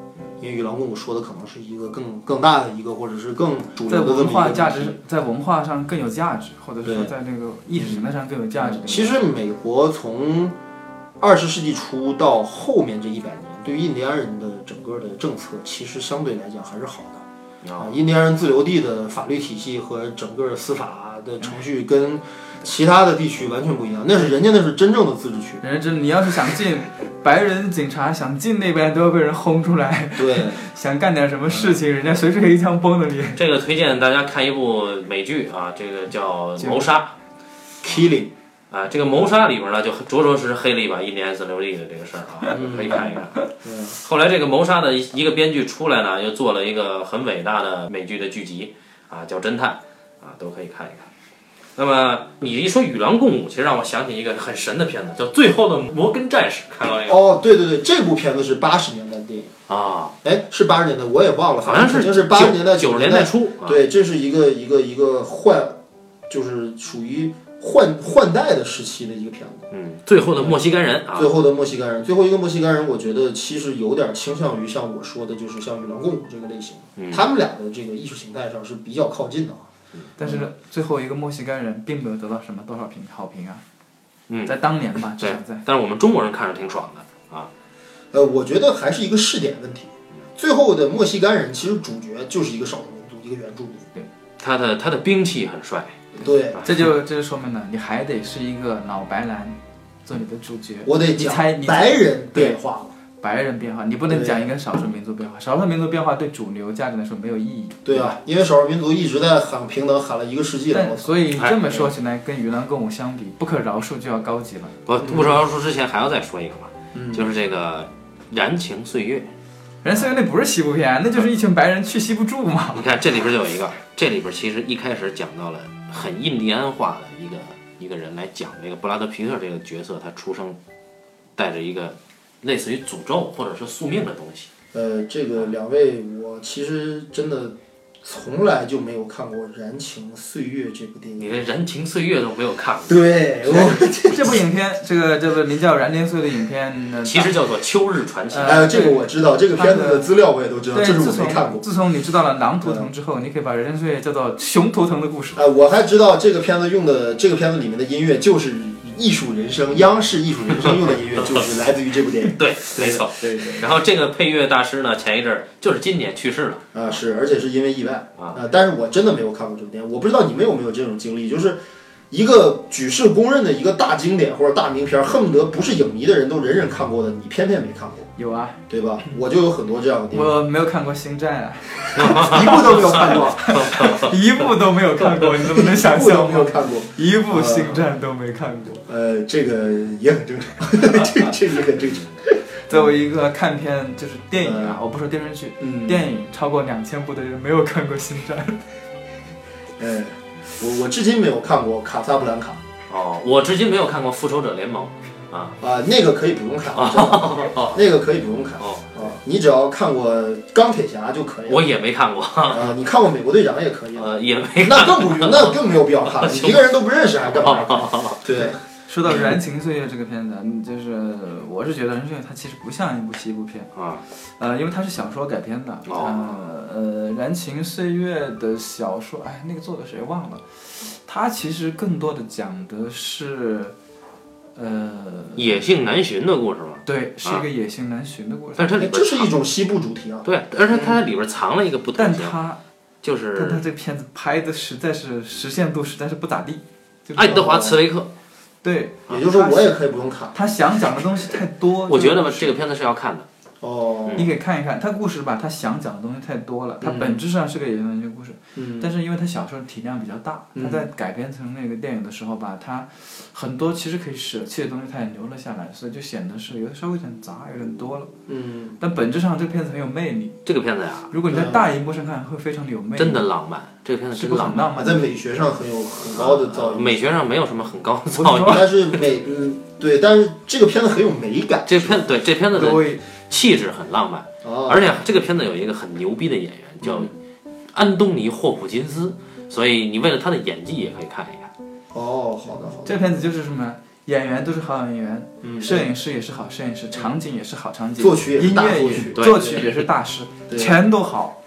因为《与狼共舞》说的可能是一个更更大的一个，或者是更主在流的文化价值，在文化上更有价值，或者说在那个意识形态上更有价值。其实美国从二十世纪初到后面这一百年，对于印第安人的整个的政策，其实相对来讲还是好的。啊，印第安人自留地的法律体系和整个司法的程序跟其他的地区完全不一样，那是人家那是真正的自治区。人家真，你要是想进，白人警察想进那边都要被人轰出来，对，*laughs* 想干点什么事情，人家随时一枪崩了你。这个推荐大家看一部美剧啊，这个叫《谋杀》killing，啊，这个谋杀里边呢，就着着实实黑了一把印第安自留地的这个事儿啊，可以看一看。嗯后来这个谋杀的一一个编剧出来呢，又做了一个很伟大的美剧的剧集啊，叫《侦探》啊，都可以看一看。那么你一说与狼共舞，其实让我想起一个很神的片子，叫《最后的摩根战士》，看到没有？哦，对对对，这部片子是八十年代的电影，啊，哎，是八十年代，我也忘了，好像是八十年代九十年年代初。啊对，这是一个一个一个坏，就是属于换换代的时期的一个片子。嗯，最后的墨西哥人啊最，后的墨西哥人，最后一个墨西哥人，我觉得其实有点倾向于像我说的，就是像与狼共舞这个类型，嗯他们俩的这个艺术形态上是比较靠近的啊。但是最后一个墨西哥人并没有得到什么多少评好评啊。嗯在当年吧，至对少在。但是我们中国人看着挺爽的啊。呃，我觉得还是一个试点问题。最后的墨西哥人其实主角就是一个少数民族，一个原住民。对他的他的兵器很帅，对，这就这就说明了，你还得是一个老白蓝做你的主角。我得你猜你讲白人变化了。白人变化，你不能讲一个少数民族变化。少数民族变化对主流价值来说没有意义。对啊，因为少数民族一直在喊平等，喊了一个世纪了。我操！所以这么说起来，跟与狼共舞相比，不可饶恕就要高级了。不不说饶恕之前还要再说一个嘛，嗯就是这个燃情岁月。人岁月那不是西部片，那就是一群白人去西部住嘛。你看这里边就有一个，这里边其实一开始讲到了很印第安化的一个一个人来讲这个布拉德皮特这个角色，他出生带着一个类似于诅咒或者是宿命的东西。呃，这个两位，我其实真的从来就没有看过《燃情岁月》这部电影。你连燃情岁月都没有看过，对，*laughs* 我这部影片，这个这部名叫《燃情岁月》的影片，其实叫做《秋日传奇》。呃呃，这个我知道，这个片子的资料我也都知道，对，这是自我没看过。从自从你知道了狼图腾之后，你可以把《燃情岁月》叫做熊图腾的故事。哎，我还知道这个片子用的这个片子里面的音乐就是艺术人生，央视艺术人生用的音乐就是来自于这部电影。*laughs* 对，没错。对对。然后这个配乐大师呢，前一阵儿就是今年去世了。啊，是，而且是因为意外啊呃但是我真的没有看过这部电影，我不知道你们有没有这种经历，就是一个举世公认的一个大经典或者大名片儿，恨不得不是影迷的人都人人看过的，你偏偏没看过，有啊，对吧？我就有很多这样的电影，我没有看过《星战》啊 *laughs* 一部都没有看过，啊，*laughs* 一部都没有看过，你怎么能一想部都象？没有看过。一部《星战》都没看过。呃，这个也很正常，*laughs* 这这也很正常。作为一个看片就是电影啊，我不说电视剧，嗯，电影超过两千部的人没有看过《星战》。呃，我我至今没有看过《卡萨布兰卡哦，我至今没有看过《复仇者联盟》啊。》啊，那个可以不用看，真的哦那个可以不用看哦，啊，你只要看过钢铁侠就可以了。我也没看过，啊，你看过美国队长也可以了。呃，也没那更不用，那更没有必要看，*laughs* 你一个人都不认识还干嘛？对，说到《燃情岁月》这个片子，嗯就是我是觉得《燃情岁月》它其实不像一部西部片，啊。呃，因为它是小说改编的。哦呃呃，《燃情岁月》的小说，哎，那个作者谁忘了？它其实更多的讲的是，呃，野性难寻的故事嘛。对，是一个野性难寻的故事。但是它里边这是一种西部主题啊。对，而且它里边藏了一个不但同性，它，就是但它是这片子拍的实在是实现度实在是不咋地。就是爱德华·茨威克。对，也就是说，我也可以不用看。他想讲的东西太多。我觉得吧，这个片子是要看的。哦，你可以看一看，他故事吧，他想讲的东西太多了，他本质上是个演员的故事，嗯但是因为他小时候体量比较大，嗯他在改编成那个电影的时候吧，他很多其实可以舍弃的东西他也留了下来，所以就显得是有的稍微有点杂，有点多了。嗯，但本质上这个片子很有魅力，这个片子呀，如果你在大荧幕上看，会非常的有魅力，真的浪漫，这个片子是真浪漫。个很浪漫。在美学上很有很高的造诣。美学上没有什么很高的造诣，但是美，嗯，对，但是这个片子很有美感。这片对这片子的对，气质很浪漫，啊，而且这个片子有一个很牛逼的演员叫安东尼·霍普金斯，所以你为了他的演技也可以看一看。哦，好的好的，这片子就是什么？演员都是好演员，嗯，摄影师也是好摄影师，场景也是好场景，作曲也是音乐也大作曲。对作曲也是大师，对。全都好，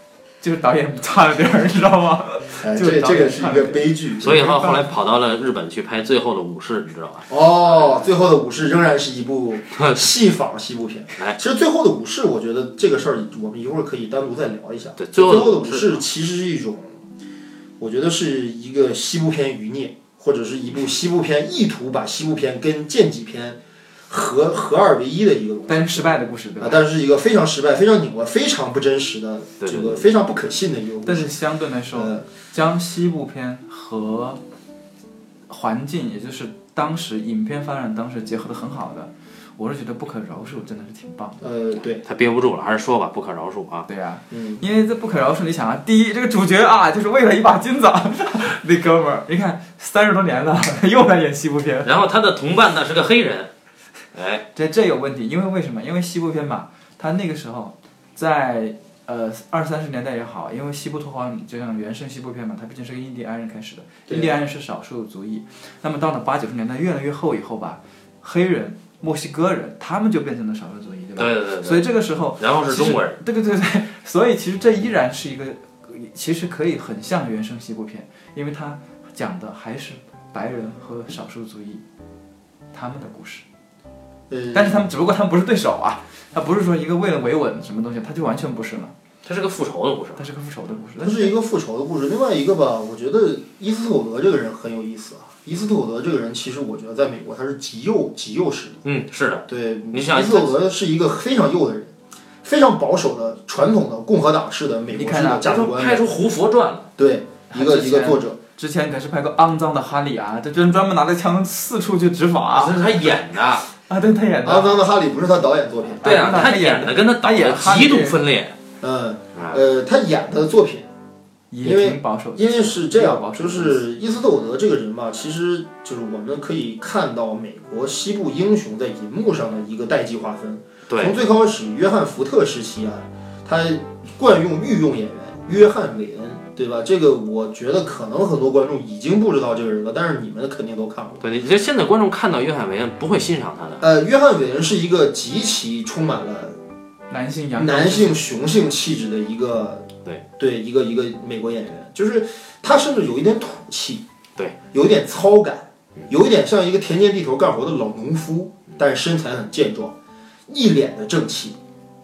就是导演差了点儿，你知道吗？哎，就这这个是一个悲剧。所以后后来跑到了日本去拍《最后的武士》，你知道吧？哦，最后的武士仍然是一部戏仿西部片 *laughs* 哎。其实最后的武士，我觉得这个事儿我们一会儿可以单独再聊一下。对最最后的武士其实是一种，我觉得是一个西部片余孽，或者是一部西部片意图把西部片跟剑戟片合合二为一的一个。但是失败的故事，对吧，？啊但是是一个非常失败、非常拧巴、非常不真实的这个非常不可信的一个故事。但是相对来说，呃，将西部片和环境，也就是当时影片发展当时结合的很好的，我是觉得不可饶恕真的是挺棒的。呃，对，他憋不住了，还是说吧，不可饶恕啊！对呀、嗯，因为这不可饶恕，你想啊，第一，这个主角啊，就是为了一把金子啊，*laughs* 那哥们儿，你看三十多年了，*laughs* 又来演西部片，然后他的同伴呢是个黑人，哎，这这有问题，因为为什么？因为西部片嘛，它那个时候在呃二三十年代也好，因为西部拓荒就像原生西部片嘛，它毕竟是个印第安人开始的，印第安人是少数族裔。那么到了八九十年代越来越后以后吧，黑人、墨西哥人他们就变成了少数族裔，对吧？对对对对，所以这个时候，然后是中国人，对对对对，所以其实这依然是一个，其实可以很像原生西部片，因为它讲的还是白人和少数族裔他们的故事。呃，但是他们只不过他们不是对手啊，他不是说一个为了维稳什么东西，他就完全不是了，他是个复仇的故事。他是个复仇的故事。它是一个复仇的故事。另外一个吧，我觉得伊斯特伍德这个人很有意思啊。伊斯特伍德这个人，其实我觉得在美国他是极右极右势力。嗯，是的，对，你想伊斯特伍德是一个非常右的人，非常保守的传统的共和党式的美国式你看啊的价值观。拍出《胡佛传》了。对，一个一个作者。之前可是拍过《肮脏的哈利》啊，这人专门拿着枪四处去执法啊，这是他演的，啊，对他演阿的，脏的哈利不是他导演作品，对啊，他他演的跟他导演极度分裂。嗯，啊，呃，他演的作品因为保守，因为是这样吧，就是伊斯特伍德这个人嘛，其实就是我们可以看到美国西部英雄在银幕上的一个代际划分。对从最开始约翰福特时期啊，他惯用御用演员约翰韦恩，对吧？这个我觉得可能很多观众已经不知道这个人了，但是你们肯定都看过。对，你这现在观众看到约翰韦恩不会欣赏他的。呃，约翰韦恩是一个极其充满了男性阳男性雄性气质的一个对对一个一个美国演员，就是他甚至有一点土气，对，有一点糙感，有一点像一个田间地头干活的老农夫，但是身材很健壮，一脸的正气，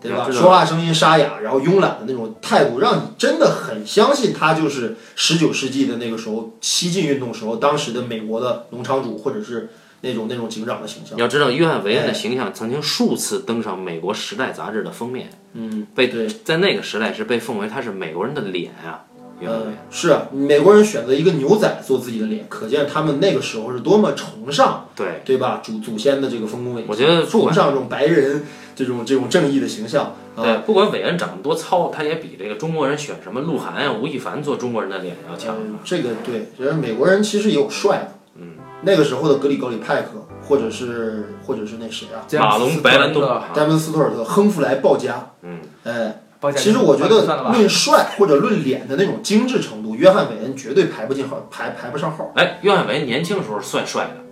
对吧？说话声音沙哑，然后慵懒的那种态度，让你真的很相信他就是十九世纪的那个时候西进运动时候当时的美国的农场主或者是那种那种警长的形象。你要知道，约翰韦恩的形象曾经数次登上《美国时代》杂志的封面，嗯，被对。在那个时代是被奉为他是美国人的脸啊。约翰韦呃，，是啊，美国人选择一个牛仔做自己的脸，可见他们那个时候是多么崇尚，对，对吧？祖祖先的这个丰功伟绩，我觉得崇尚这种白人这种这种正义的形象啊。对，不管伟恩长得多糙，他也比这个中国人选什么鹿晗啊、吴亦凡做中国人的脸要强。嗯，这个对，觉得美国人其实也有帅的，嗯，那个时候的格里高里派克，或者是或者是那谁啊，马龙白兰度啊，戴文斯图尔特、亨弗莱鲍嘉，嗯，哎，其实我觉得论帅或者论脸的那种精致程度，约翰韦恩绝对排不进号，排排不上号。哎，约翰韦恩年轻的时候算帅的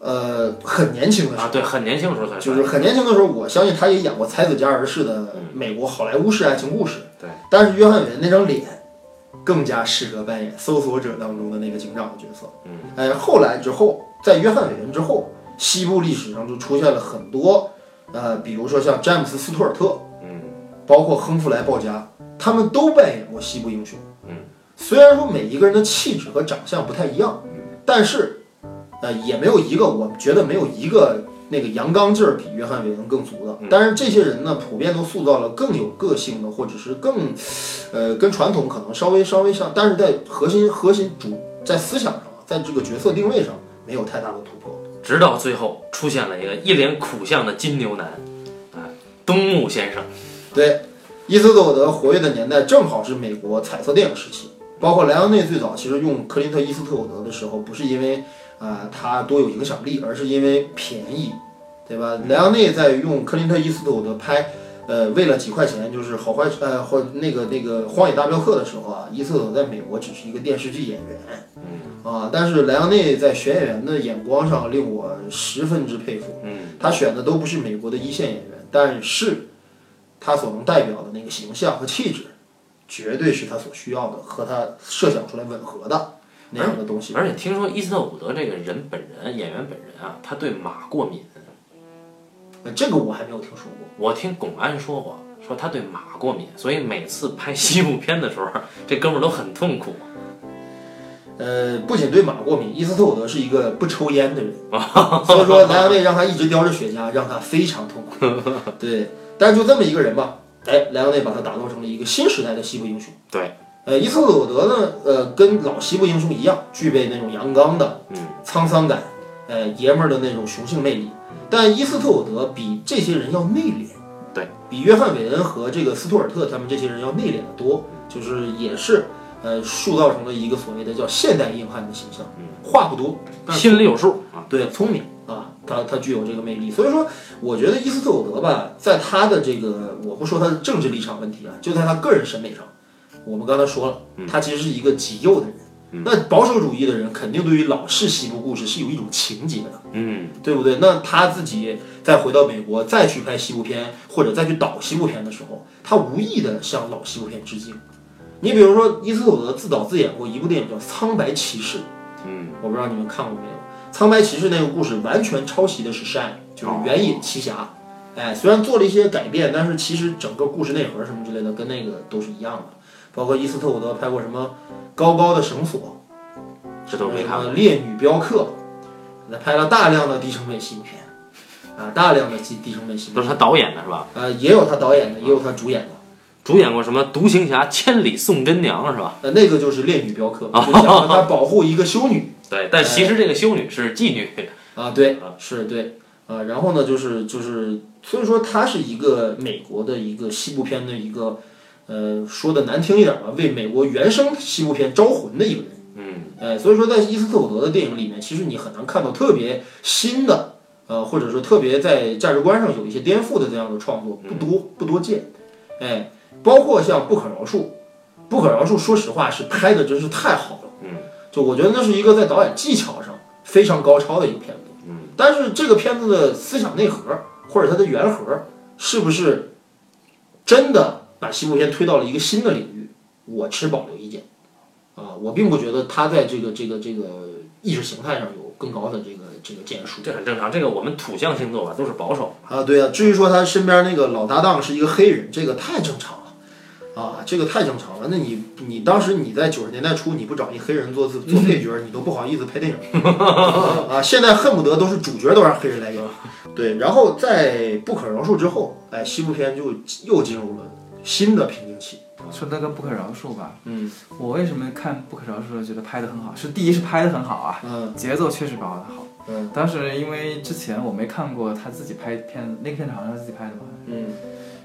呃，很年轻的时候啊，对，很年轻的时候才帅。就是很年轻的时候，我相信他也演过才子佳人式的美国好莱坞式爱情故事。对，但是约翰韦恩那张脸更加适合扮演《搜索者》当中的那个警长的角色。嗯，哎，后来之后，在约翰韦恩之后，西部历史上就出现了很多，呃，比如说像詹姆斯·斯图尔特，嗯，包括亨弗莱·鲍嘉，他们都扮演过西部英雄。嗯，虽然说每一个人的气质和长相不太一样，但是，呃，也没有一个，我觉得没有一个那个阳刚劲儿比约翰韦恩更足的。但是这些人呢，普遍都塑造了更有个性的，或者是更，呃，跟传统可能稍微稍微像，但是在核心核心主在思想上，在这个角色定位上没有太大的突破。直到最后出现了一个一脸苦相的金牛男，啊，东木先生。对，伊斯特伍德活跃的年代正好是美国彩色电影时期，包括莱昂内最早其实用克林特·伊斯特伍德的时候，不是因为啊、他多有影响力，而是因为便宜，对吧？莱昂内在用克林特·伊斯特伍德拍。呃，为了几块钱，就是好坏呃或那个那个《荒野大镖客》的时候啊，伊斯特沃德在美国只是一个电视剧演员，啊，但是莱昂内在选演员的眼光上令我十分之佩服。嗯，他选的都不是美国的一线演员，但是他所能代表的那个形象和气质，绝对是他所需要的，和他设想出来吻合的那样的东西。而且听说伊斯特伍德这个人本人，演员本人啊，他对马过敏。呃这个我还没有听说过。我听巩安说过，说他对马过敏，所以每次拍西部片的时候，这哥们儿都很痛苦。呃，不仅对马过敏，伊斯特伍德是一个不抽烟的人，*laughs* 所以说莱昂内让他一直叼着雪茄，让他非常痛苦。对，但是就这么一个人吧，哎，莱昂内把他打造成了一个新时代的西部英雄。对，呃，伊斯特伍德呢，呃，跟老西部英雄一样，具备那种阳刚的、嗯沧桑感，呃，爷们儿的那种雄性魅力。但伊斯特伍德比这些人要内敛，对比约翰韦恩和这个斯图尔特他们这些人要内敛得多，就是也是呃塑造成了一个所谓的叫现代硬汉的形象，话不多，但心里有数啊。对，聪明啊，他他具有这个魅力。所以说，我觉得伊斯特伍德吧，在他的这个，我不说他的政治立场问题啊，就在他个人审美上，我们刚才说了，他其实是一个极右的人。那保守主义的人肯定对于老式西部故事是有一种情结的，嗯，对不对？那他自己再回到美国，再去拍西部片或者再去导西部片的时候，他无意的向老西部片致敬。你比如说，伊斯特伍德自导自演过一部电影叫《苍白骑士》，嗯，我不知道你们看过没有，《苍白骑士》那个故事完全抄袭的是《山》，就是原野奇侠。哎，虽然做了一些改变，但是其实整个故事内核什么之类的跟那个都是一样的。包括伊斯特伍德拍过什么《高高的绳索》，这都没看过。烈女镖客》，他拍了大量的低成本新片，啊，大量的低低成本新片，都是他导演的是吧？呃，也有他导演的，也有他主演的。主演过什么《独行侠》《千里送真娘》是吧？呃，那个就是《烈女镖客》，就讲了他保护一个修女。对，但其实这个修女是妓女。啊，对，是对，啊，然后呢，就是就是，所以说她是一个美国的一个西部片的一个，呃，说的难听一点吧，为美国原生西部片招魂的一个人。嗯，哎，所以说在伊斯特伍德的电影里面，其实你很难看到特别新的，呃，或者说特别在价值观上有一些颠覆的这样的创作，不多不多见。哎，包括像《不可饶恕》，《不可饶恕》说实话是拍的真是太好了。嗯，就我觉得那是一个在导演技巧上非常高超的一个片子。嗯，但是这个片子的思想内核或者它的原核，是不是真的把西部片推到了一个新的领域？我持保留意见。啊，我并不觉得他在这个这个这个意识形态上有更高的这个这个建树。这很正常。这个我们土象星座吧都是保守。啊，对啊，至于说他身边那个老搭档是一个黑人，这个太正常了，啊，这个太正常了。那你你当时你在九十年代初你不找一黑人做做做配角，你都不好意思拍电影 *laughs* 啊。现在恨不得都是主角都让黑人来演。*laughs* 对，然后在不可饶恕之后，哎，西部片就又进入了新的瓶颈期。说那个不可饶恕吧，嗯我为什么看不可饶恕觉得拍的很好？是第一是拍的很好啊，嗯节奏确实把握得好。嗯当时因为之前我没看过他自己拍片子，那个片子好像是他自己拍的吧，嗯，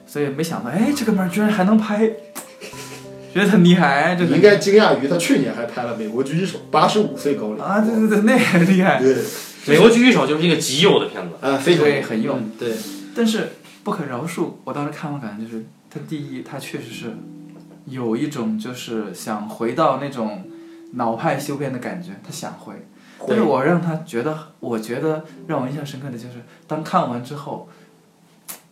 所以没想到，哎，这哥们儿居然还能拍，*laughs* 觉得很厉害，这你应该惊讶于他去年还拍了《美国狙击手》，八十五岁高龄。啊，对对对，那很厉害。对，美国狙击手就是一个极右的片子。啊，非常对很用嗯对，但是不可饶恕，我当时看完感觉就是，他第一，他确实是有一种就是想回到那种老派修片的感觉，他想回。但是我让他觉得，我觉得让我印象深刻的就是，当看完之后，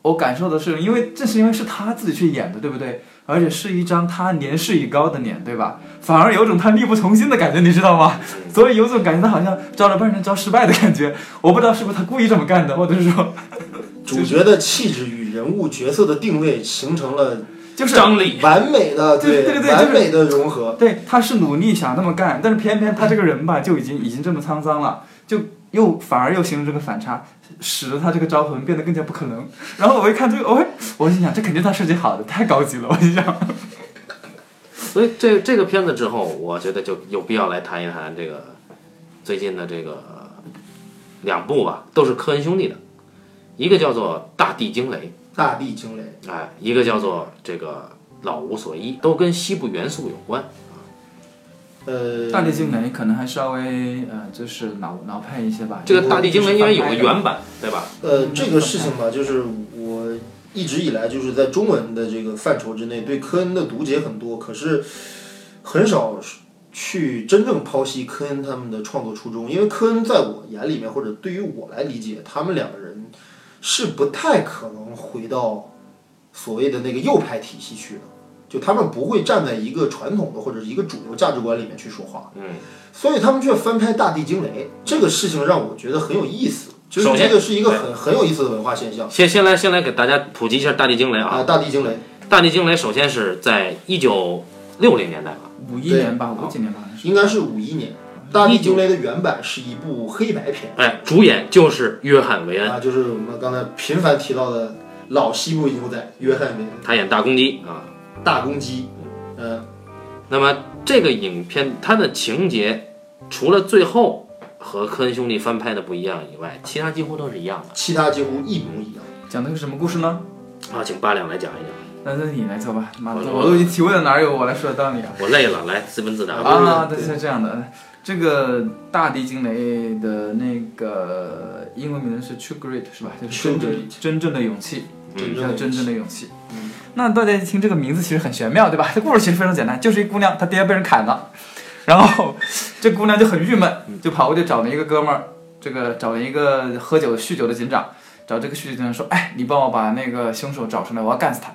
我感受的是，因为正是因为是他自己去演的，对不对？而且是一张他年事已高的脸，对吧？反而有种他力不从心的感觉，你知道吗？所以有种感觉他好像招了半天招失败的感觉。我不知道是不是他故意这么干的，或者是说，*laughs* 主角的气质与人物角色的定位形成了就是张力。完美的对对对对完美的融合。对，他是努力想那么干，但是偏偏他这个人吧，就已经已经这么沧桑了，就又反而又形成这个反差，使得他这个招魂变得更加不可能。然后我一看这个，我我心想，这肯定他设计好的，太高级了。我心想，所以这这个片子之后，我觉得就有必要来谈一谈这个最近的这个两部吧，都是科恩兄弟的，一个叫做《大地惊雷大地惊雷，》，哎，一个叫做这个《老无所依》，都跟西部元素有关。呃，大地惊雷可能还稍微呃，就是老老派一些吧。这个《大地惊雷》因为有个原版，对吧？呃，这个事情吧，就是我一直以来就是在中文的这个范畴之内，对科恩的读解很多，可是很少去真正剖析科恩他们的创作初衷，因为科恩在我眼里面，或者对于我来理解，他们两个人是不太可能回到所谓的那个右派体系去的。就他们不会站在一个传统的或者一个主流价值观里面去说话，嗯，所以他们却翻拍《大地惊雷》这个事情，让我觉得很有意思。就是首先这个是一个很很有意思的文化现象。先先来先来给大家普及一下《大地惊雷》啊，啊！大地惊雷，《大地惊雷》首先是在一九六零年代吧，五一年吧，五几年吧。应该是五一年，《大地惊雷》的原版是一部黑白片。哎，主演就是约翰·韦恩，啊，就是我们刚才频繁提到的老西部牛仔约翰韦恩。他演大公鸡啊。大公鸡，嗯，那么这个影片它的情节，除了最后和科恩兄弟翻拍的不一样以外，其他几乎都是一样的其他几乎一模一样。讲的是什么故事呢？的啊。请八两来讲一讲，那那你来做吧，妈的，我我都已经提问了，哪有我来说的道理啊？我累了，来自问自答。啊，对，对是这样的。这个大地惊雷的那个英文名字是 True Great，是吧？就是真正的勇气，真正的叫真正的勇气。嗯那大家一听这个名字其实很玄妙，对吧？这故事其实非常简单，就是一姑娘她爹被人砍了，然后这姑娘就很郁闷，就跑过去找了一个哥们儿，这个找了一个喝酒酗酒的警长，找这个酗酒警长说，哎，你帮我把那个凶手找出来，我要干死他。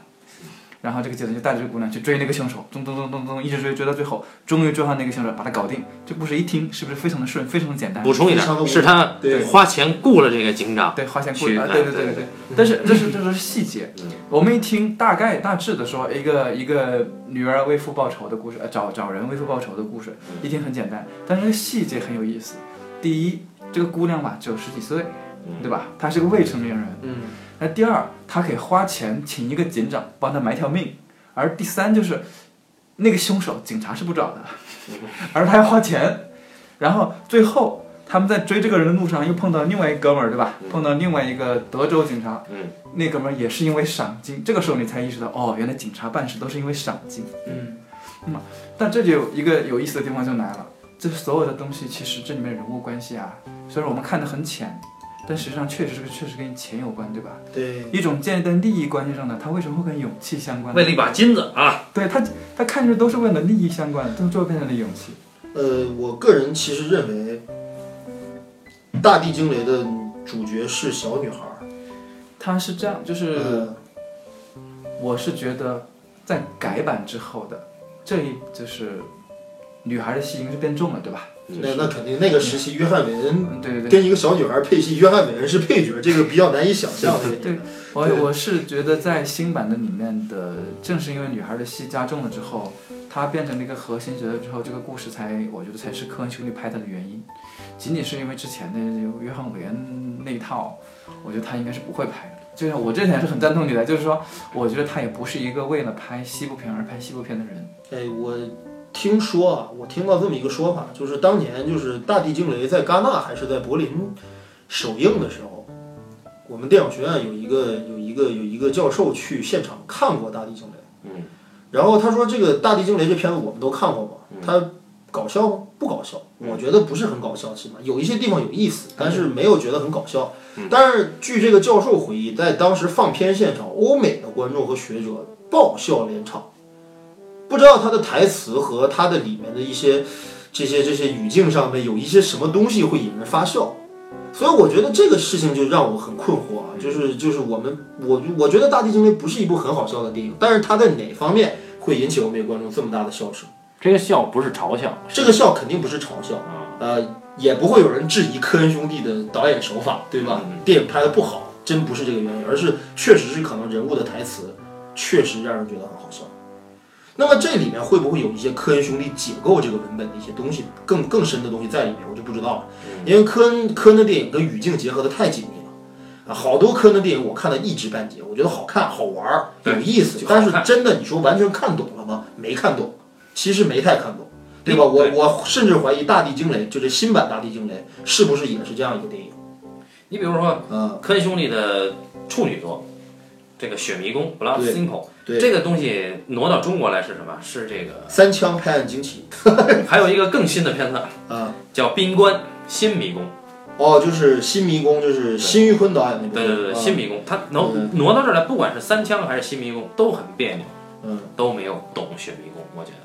然后这个警察就带着这个姑娘去追那个凶手，咚咚咚咚咚，一直追追到最后，终于追上那个凶手，把他搞定。这故事一听是不是非常的顺，非常的简单？补充一点，非常的是他对花钱雇了这个警长，对，花钱雇去啊，对对哎对对对。但是这是这是细节嗯，我们一听大概大致的说，一个一个女儿为父报仇的故事，呃，找找人为父报仇的故事，一听很简单，但是这个细节很有意思。第一，这个姑娘吧，只有十几岁，对吧？她是个未成年人。嗯，那第二，他可以花钱请一个警长帮他埋条命，而第三就是那个凶手警察是不找的，*laughs* 而他要花钱，然后最后他们在追这个人的路上又碰到另外一哥们儿，对吧？碰到另外一个德州警察，嗯，那哥们儿也是因为赏金，这个时候你才意识到，哦，原来警察办事都是因为赏金。嗯，那么但这就有一个有意思的地方就来了，这所有的东西其实这里面人物关系啊，虽然我们看得很浅，但实际上确实是确实跟钱有关，对吧？对，一种建立在利益关系上的，它为什么会跟勇气相关？为了一把金子啊，对他，他看着都是为了利益相关的，最后变成了勇气。呃，我个人其实认为，《大地惊雷》的主角是小女孩儿，他是这样，就是呃，我是觉得在改版之后的这一就是女孩的戏应该是变重了，对吧？那那肯定那个时期约翰韦恩嗯，对对对。跟一个小女孩配戏，约翰韦恩是配角，这个比较难以想象的。对，我我是觉得在新版的里面的，正是因为女孩的戏加重了之后，她变成了一个核心角色之后，这个故事才我觉得才是科恩兄弟拍它的原因。仅仅是因为之前的约翰韦恩那一套，我觉得他应该是不会拍的。就像我这点是很赞同你的，就是说，我觉得他也不是一个为了拍西部片而拍西部片的人。哎，我听说啊，我听到这么一个说法，就是当年就是《大地惊雷》在戛纳还是在柏林首映的时候，我们电影学院有一个有一个有一个教授去现场看过《大地惊雷》，嗯，然后他说这个《大地惊雷》这片子我们都看过嘛，他搞笑吗？不搞笑，我觉得不是很搞笑，起码有一些地方有意思，但是没有觉得很搞笑。但是据这个教授回忆，在当时放片现场，欧美的观众和学者爆笑连场。不知道他的台词和他的里面的一些这些这些语境上面有一些什么东西会引人发笑，所以我觉得这个事情就让我很困惑啊，就是就是我们我我觉得《大地惊雷》不是一部很好笑的电影，但是它在哪方面会引起欧美观众这么大的笑声？这个笑不是嘲笑，这个笑肯定不是嘲笑，啊，呃，也不会有人质疑科恩兄弟的导演手法，对吧？电影拍的不好，真不是这个原因，而是确实是可能人物的台词确实让人觉得很好笑。那么这里面会不会有一些科恩兄弟解构这个文本的一些东西，更更深的东西在里面，我就不知道了。因为科恩科恩的电影跟语境结合的太紧密了啊，好多科恩的电影我看的一知半解，我觉得好看好玩儿有意思但是真的你说完全看懂了吗？没看懂，其实没太看懂，对吧？我我甚至怀疑《大地惊雷》就是新版《大地惊雷》是不是也是这样一个电影？你比如说嗯，科恩兄弟的处女作，这个《雪迷宫》（Blood 对 Simple），对这个东西挪到中国来是什么？是这个，三枪拍案惊奇 *laughs* 还有一个更新的片子啊，叫《冰棺新迷宫》。哦，就是新迷宫，就是辛玉坤导演那部对对对，啊新迷宫，他挪嗯挪到这儿来，不管是三枪还是新迷宫，都很别扭，嗯，都没有懂雪迷宫，我觉得。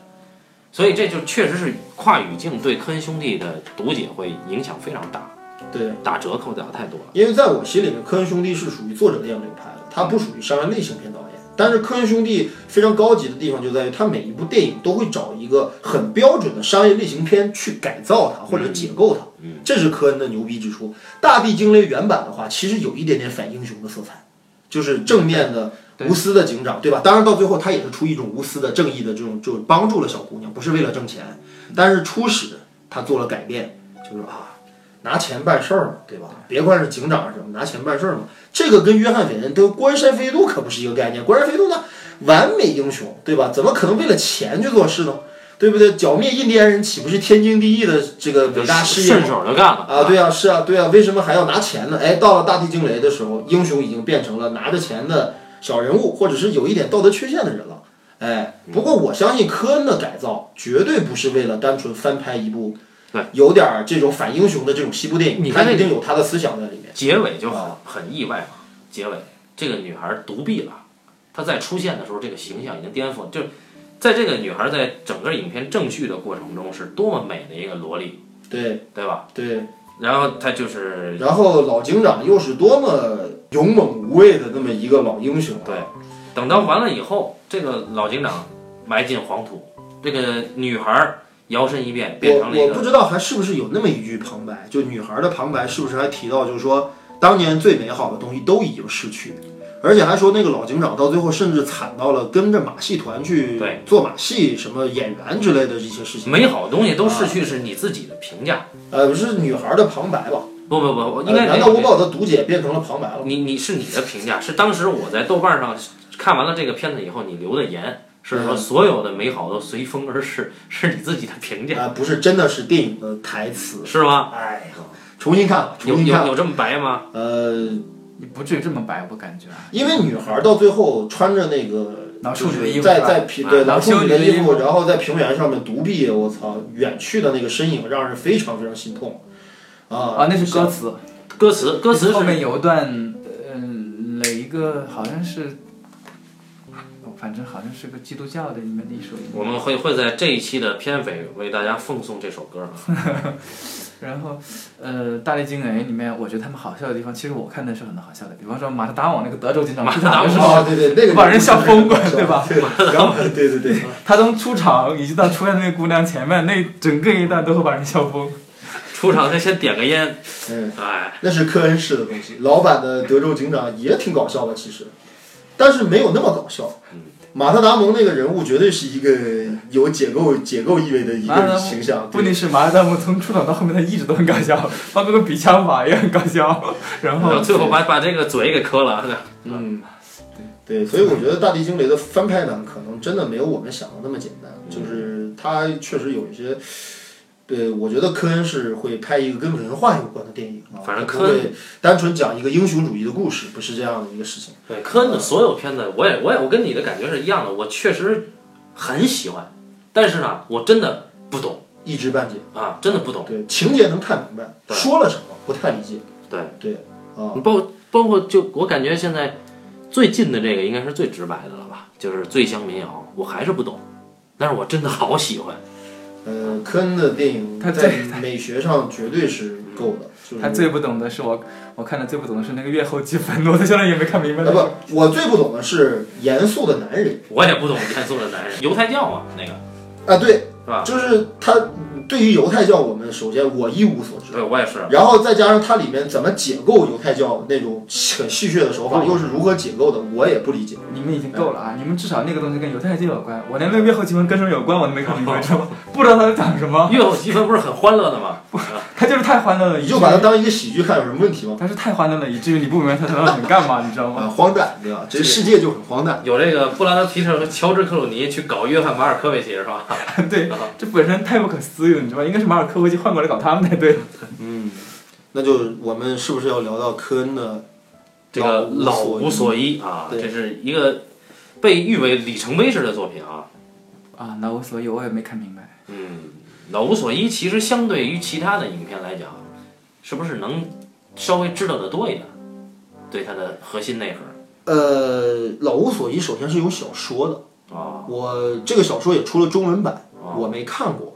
所以这就确实是跨语境对科恩兄弟的读解会影响非常大，对。打折扣打太多了。因为在我心里面，科恩兄弟是属于作者电影流派的，他不属于商业类型片导演。但是科恩兄弟非常高级的地方就在于，他每一部电影都会找一个很标准的商业类型片去改造它或者解构它，嗯这是科恩的牛逼之处。大地惊雷原版的话，其实有一点点反英雄的色彩，就是正面的无私的警长，对吧？当然到最后他也是出一种无私的正义的这种，就帮助了小姑娘，不是为了挣钱。但是初始他做了改变，就是啊，拿钱办事儿嘛，对吧？别管是警长是什么，拿钱办事儿嘛。这个跟约翰·韦恩、跟关山飞渡可不是一个概念。关山飞渡呢完美英雄，对吧？怎么可能为了钱去做事呢？对不对？剿灭印第安人岂不是天经地义的这个伟大事业顺？手就干了啊，对啊，是啊，对啊，为什么还要拿钱呢？哎，到了大地惊雷的时候，英雄已经变成了拿着钱的小人物，或者是有一点道德缺陷的人了。哎，不过我相信科恩的改造绝对不是为了单纯翻拍一部对有点儿这种反英雄的这种西部电影，他你看那一定有他的思想在里面。结尾就很啊很意外嘛。结尾这个女孩独臂了，她在出现的时候，这个形象已经颠覆了。就在这个女孩在整个影片正序的过程中，是多么美的一个萝莉，对对吧？对，然后她就是然后老警长又是多么勇猛无畏的那么一个老英雄啊。对等到完了以后，这个老警长埋进黄土，这个女孩摇身一变变成了一个我我不知道还是不是有那么一句旁白，就女孩的旁白是不是还提到，就是说当年最美好的东西都已经失去，而且还说那个老警长到最后甚至惨到了跟着马戏团去做马戏，什么演员之类的这些事情。美好的东西都逝去，是你自己的评价。呃，是女孩的旁白吧？不不不，应该呃难道我把我的读解变成了旁白了？你你是你的评价，是当时我在豆瓣上看完了这个片子以后，你留的言是说嗯所有的美好都随风而逝，是你自己的评价，啊、不是，真的是电影的台词。是吗？哎呀，重新看，重新看。有有这么白吗？呃，你不至于这么白，我感觉啊。因为女孩到最后穿着那个老处就是在女的衣服在在平对啊老处女的衣服然后在平原上面独臂，我操，远去的那个身影让人非常非常心痛啊啊，那是歌词，歌词歌词是后面有一段，嗯，哪一个好像是，哦反正好像是个基督教的里面的一首音乐。我们会会在这一期的片尾为大家奉送这首歌。*laughs* 然后，呃，《大力惊雷》里面，我觉得他们好笑的地方，其实我看的是很多好笑的，比方说马特达蒙那个德州警长马特达蒙出场的时候，啊，对对，那个 *laughs* 把人笑疯了对吧？对，然后对对对，他从出场以及到出现那个姑娘前面那整个一段都会把人笑疯。出场他先点个烟，嗯，哎，那是科恩式的东西。老版的德州警长也挺搞笑的，其实，但是没有那么搞笑。马特达蒙那个人物绝对是一个有解构解构意味的一个形象。问题是马特达蒙从出场到后面，他一直都很搞笑，包括个比枪法也很搞笑。*laughs* 然后最后把把这个嘴给磕了，嗯，对，所以我觉得《大地惊雷》的翻拍版可能真的没有我们想的那么简单，就是它确实有一些。对，我觉得科恩是会拍一个跟文化有关的电影啊，反正科恩会单纯讲一个英雄主义的故事，不是这样的一个事情。对科恩的所有片子，我也我也我跟你的感觉是一样的，我确实很喜欢，但是呢，我真的不懂一知半解，啊，真的不懂。对情节能看明白，对说了什么不太理解。对对啊，包包括就我感觉现在最近的这个应该是最直白的了吧，就是《醉乡民谣》，我还是不懂，但是我真的好喜欢。呃，科恩的电影他在美学上绝对是够的，就是他最不懂的是我，我看的最不懂的是那个月后积愤怒，他现在也没看明白。啊不，我最不懂的是严肃的男人我也不懂严肃的男人，犹太教啊，那个啊，对，是吧？就是他对于犹太教，我们首先我一无所知，对，我也是。然后再加上它里面怎么解构犹太教那种很戏谑的手法，又是如何解构的，我也不理解。你你们已经够了啊！你们至少那个东西跟犹太教有关，我连那个月后积分跟什么有关我都没搞明白，知道吗？不知道他在讲什么，月后积分不是很欢乐的吗？不他就是太欢乐了，以至于你就把它当一个喜剧看有什么问题吗？他是太欢乐了，以至于你不明白他在那想干嘛，你知道吗？啊，荒诞，对吧？这个世界就很荒诞。有这个布拉德皮特和乔治克鲁尼去搞约翰马尔科维奇是吧？*laughs* 对，这本身太不可思议了，你知道吧？应该是马尔科维奇换过来搞他们才对。嗯，那就我们是不是要聊到科恩的这个老老无所依啊，对这是一个被誉为里程碑式的作品啊。啊，老无所依我也没看明白。嗯，老无所依其实相对于其他的影片来讲，是不是能稍微知道的多一点？对它的核心内核呃，老无所依首先是有小说的，啊，我这个小说也出了中文版，哦我没看过，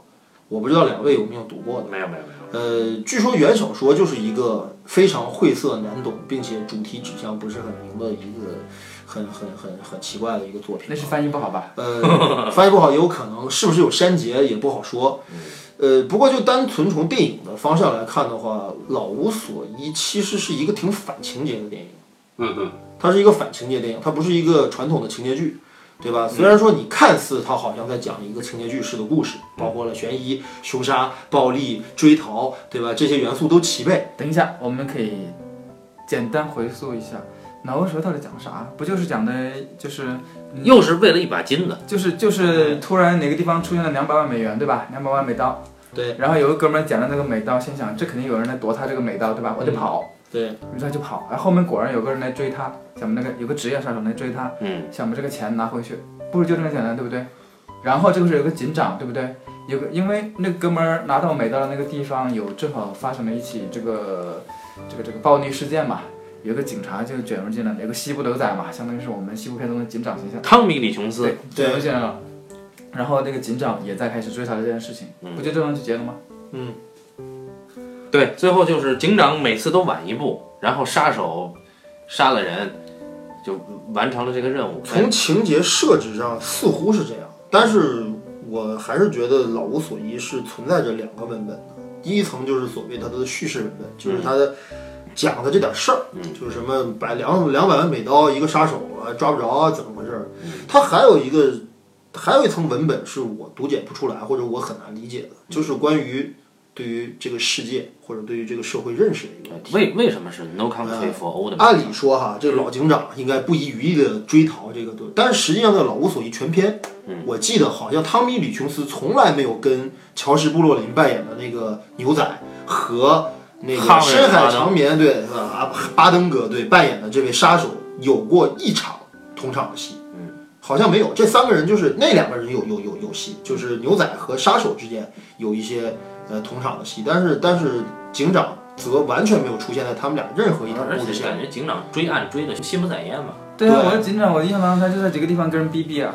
我不知道两位有没有读过的。没有没有没有。呃，据说原小说就是一个非常晦涩难懂，并且主题指向不是很明的一个很很很很奇怪的一个作品。那是翻译不好吧？呃，翻译不好也有可能，是不是有删节也不好说。呃，不过就单纯从电影的方向来看的话，《老无所依》其实是一个挺反情节的电影。嗯嗯，它是一个反情节电影，它不是一个传统的情节剧，对吧？虽然说你看似它好像在讲一个情节剧式的故事，包括了悬疑、凶杀、暴力、追逃，对吧？这些元素都齐备。等一下，我们可以简单回溯一下，脑无蛇到底讲啥？不就是讲的，就是又是为了一把金子。就是就是突然哪个地方出现了两百万美元，对吧？两百万美刀。对。然后有个哥们儿捡了那个美刀，心想这肯定有人来夺他这个美刀，对吧？我得跑。对。于是他就跑，然后后面果然有个人来追他，想把那个有个职业杀手来追他，嗯，想把这个钱拿回去，不是就这么简单，对不对？然后这个是有个警长，对不对？有个因为那哥们儿拿到美刀的那个地方有正好发生了一起这个这个这个暴力事件嘛，有个警察就卷入进来，有个西部牛仔嘛，相当于是我们西部片中的警长形象，汤米·李琼斯。对，卷入进来了。然后那个警长也在开始追查这件事情，不就这样就结了吗？嗯，对，最后就是警长每次都晚一步，然后杀手杀了人，就完成了这个任务。从情节设置上似乎是这样，但是我还是觉得《老无所依》是存在着两个文本的。第一层就是所谓它的叙事文本，就是它的讲的这点事儿，就是什么百两两百万美刀一个杀手啊抓不着啊怎么回事儿？它还有一个还有一层文本是我读解不出来或者我很难理解的，就是关于对于这个世界或者对于这个社会认识的一个问题。为为什么是 No Country for Old Men？按理说哈，这个老警长应该不遗余力的追逃这个对，但是实际上在《老无所依》全篇，我记得好像汤米·李琼斯从来没有跟乔什·布洛林扮演的那个牛仔和那个深海长眠对啊巴登哥对扮演的这位杀手有过一场同场的戏，嗯，好像没有。这三个人就是那两个人有有有有戏，就是牛仔和杀手之间有一些呃同场的戏，但是但是警长则完全没有出现在他们俩任何一条而且故事线感觉警长追案追的心不在焉嘛，对啊，我的警长，我的印象当中他就在几个地方跟人逼逼啊，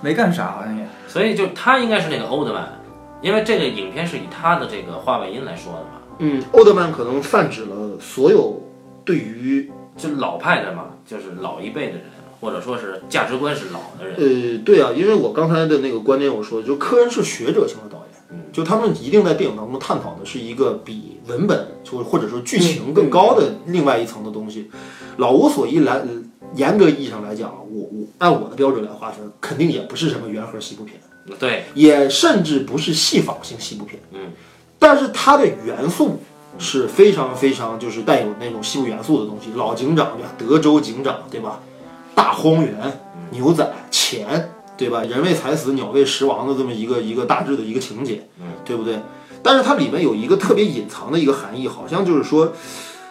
没干啥好像也。所以就他应该是那个欧德曼因为这个影片是以他的这个话外音来说的嘛，嗯，欧德曼可能泛指了所有对于就老派的嘛，就是老一辈的人，或者说是价值观是老的人。呃，对啊，因为我刚才的那个观点我说，就科恩是学者型的导演，就他们一定在电影当中探讨的是一个比文本就或者说剧情更高的另外一层的东西。老无所依来，严格意义上来讲，我我按我的标准来划分，肯定也不是什么原核西部片，对，也甚至不是戏仿性西部片，嗯，但是它的元素是非常非常就是带有那种西部元素的东西。老警长对吧？德州警长对吧？大荒原、牛仔、钱对吧？人为财死，鸟为食亡的这么一个一个大致的一个情节，嗯，对不对？但是它里面有一个特别隐藏的一个含义，好像就是说，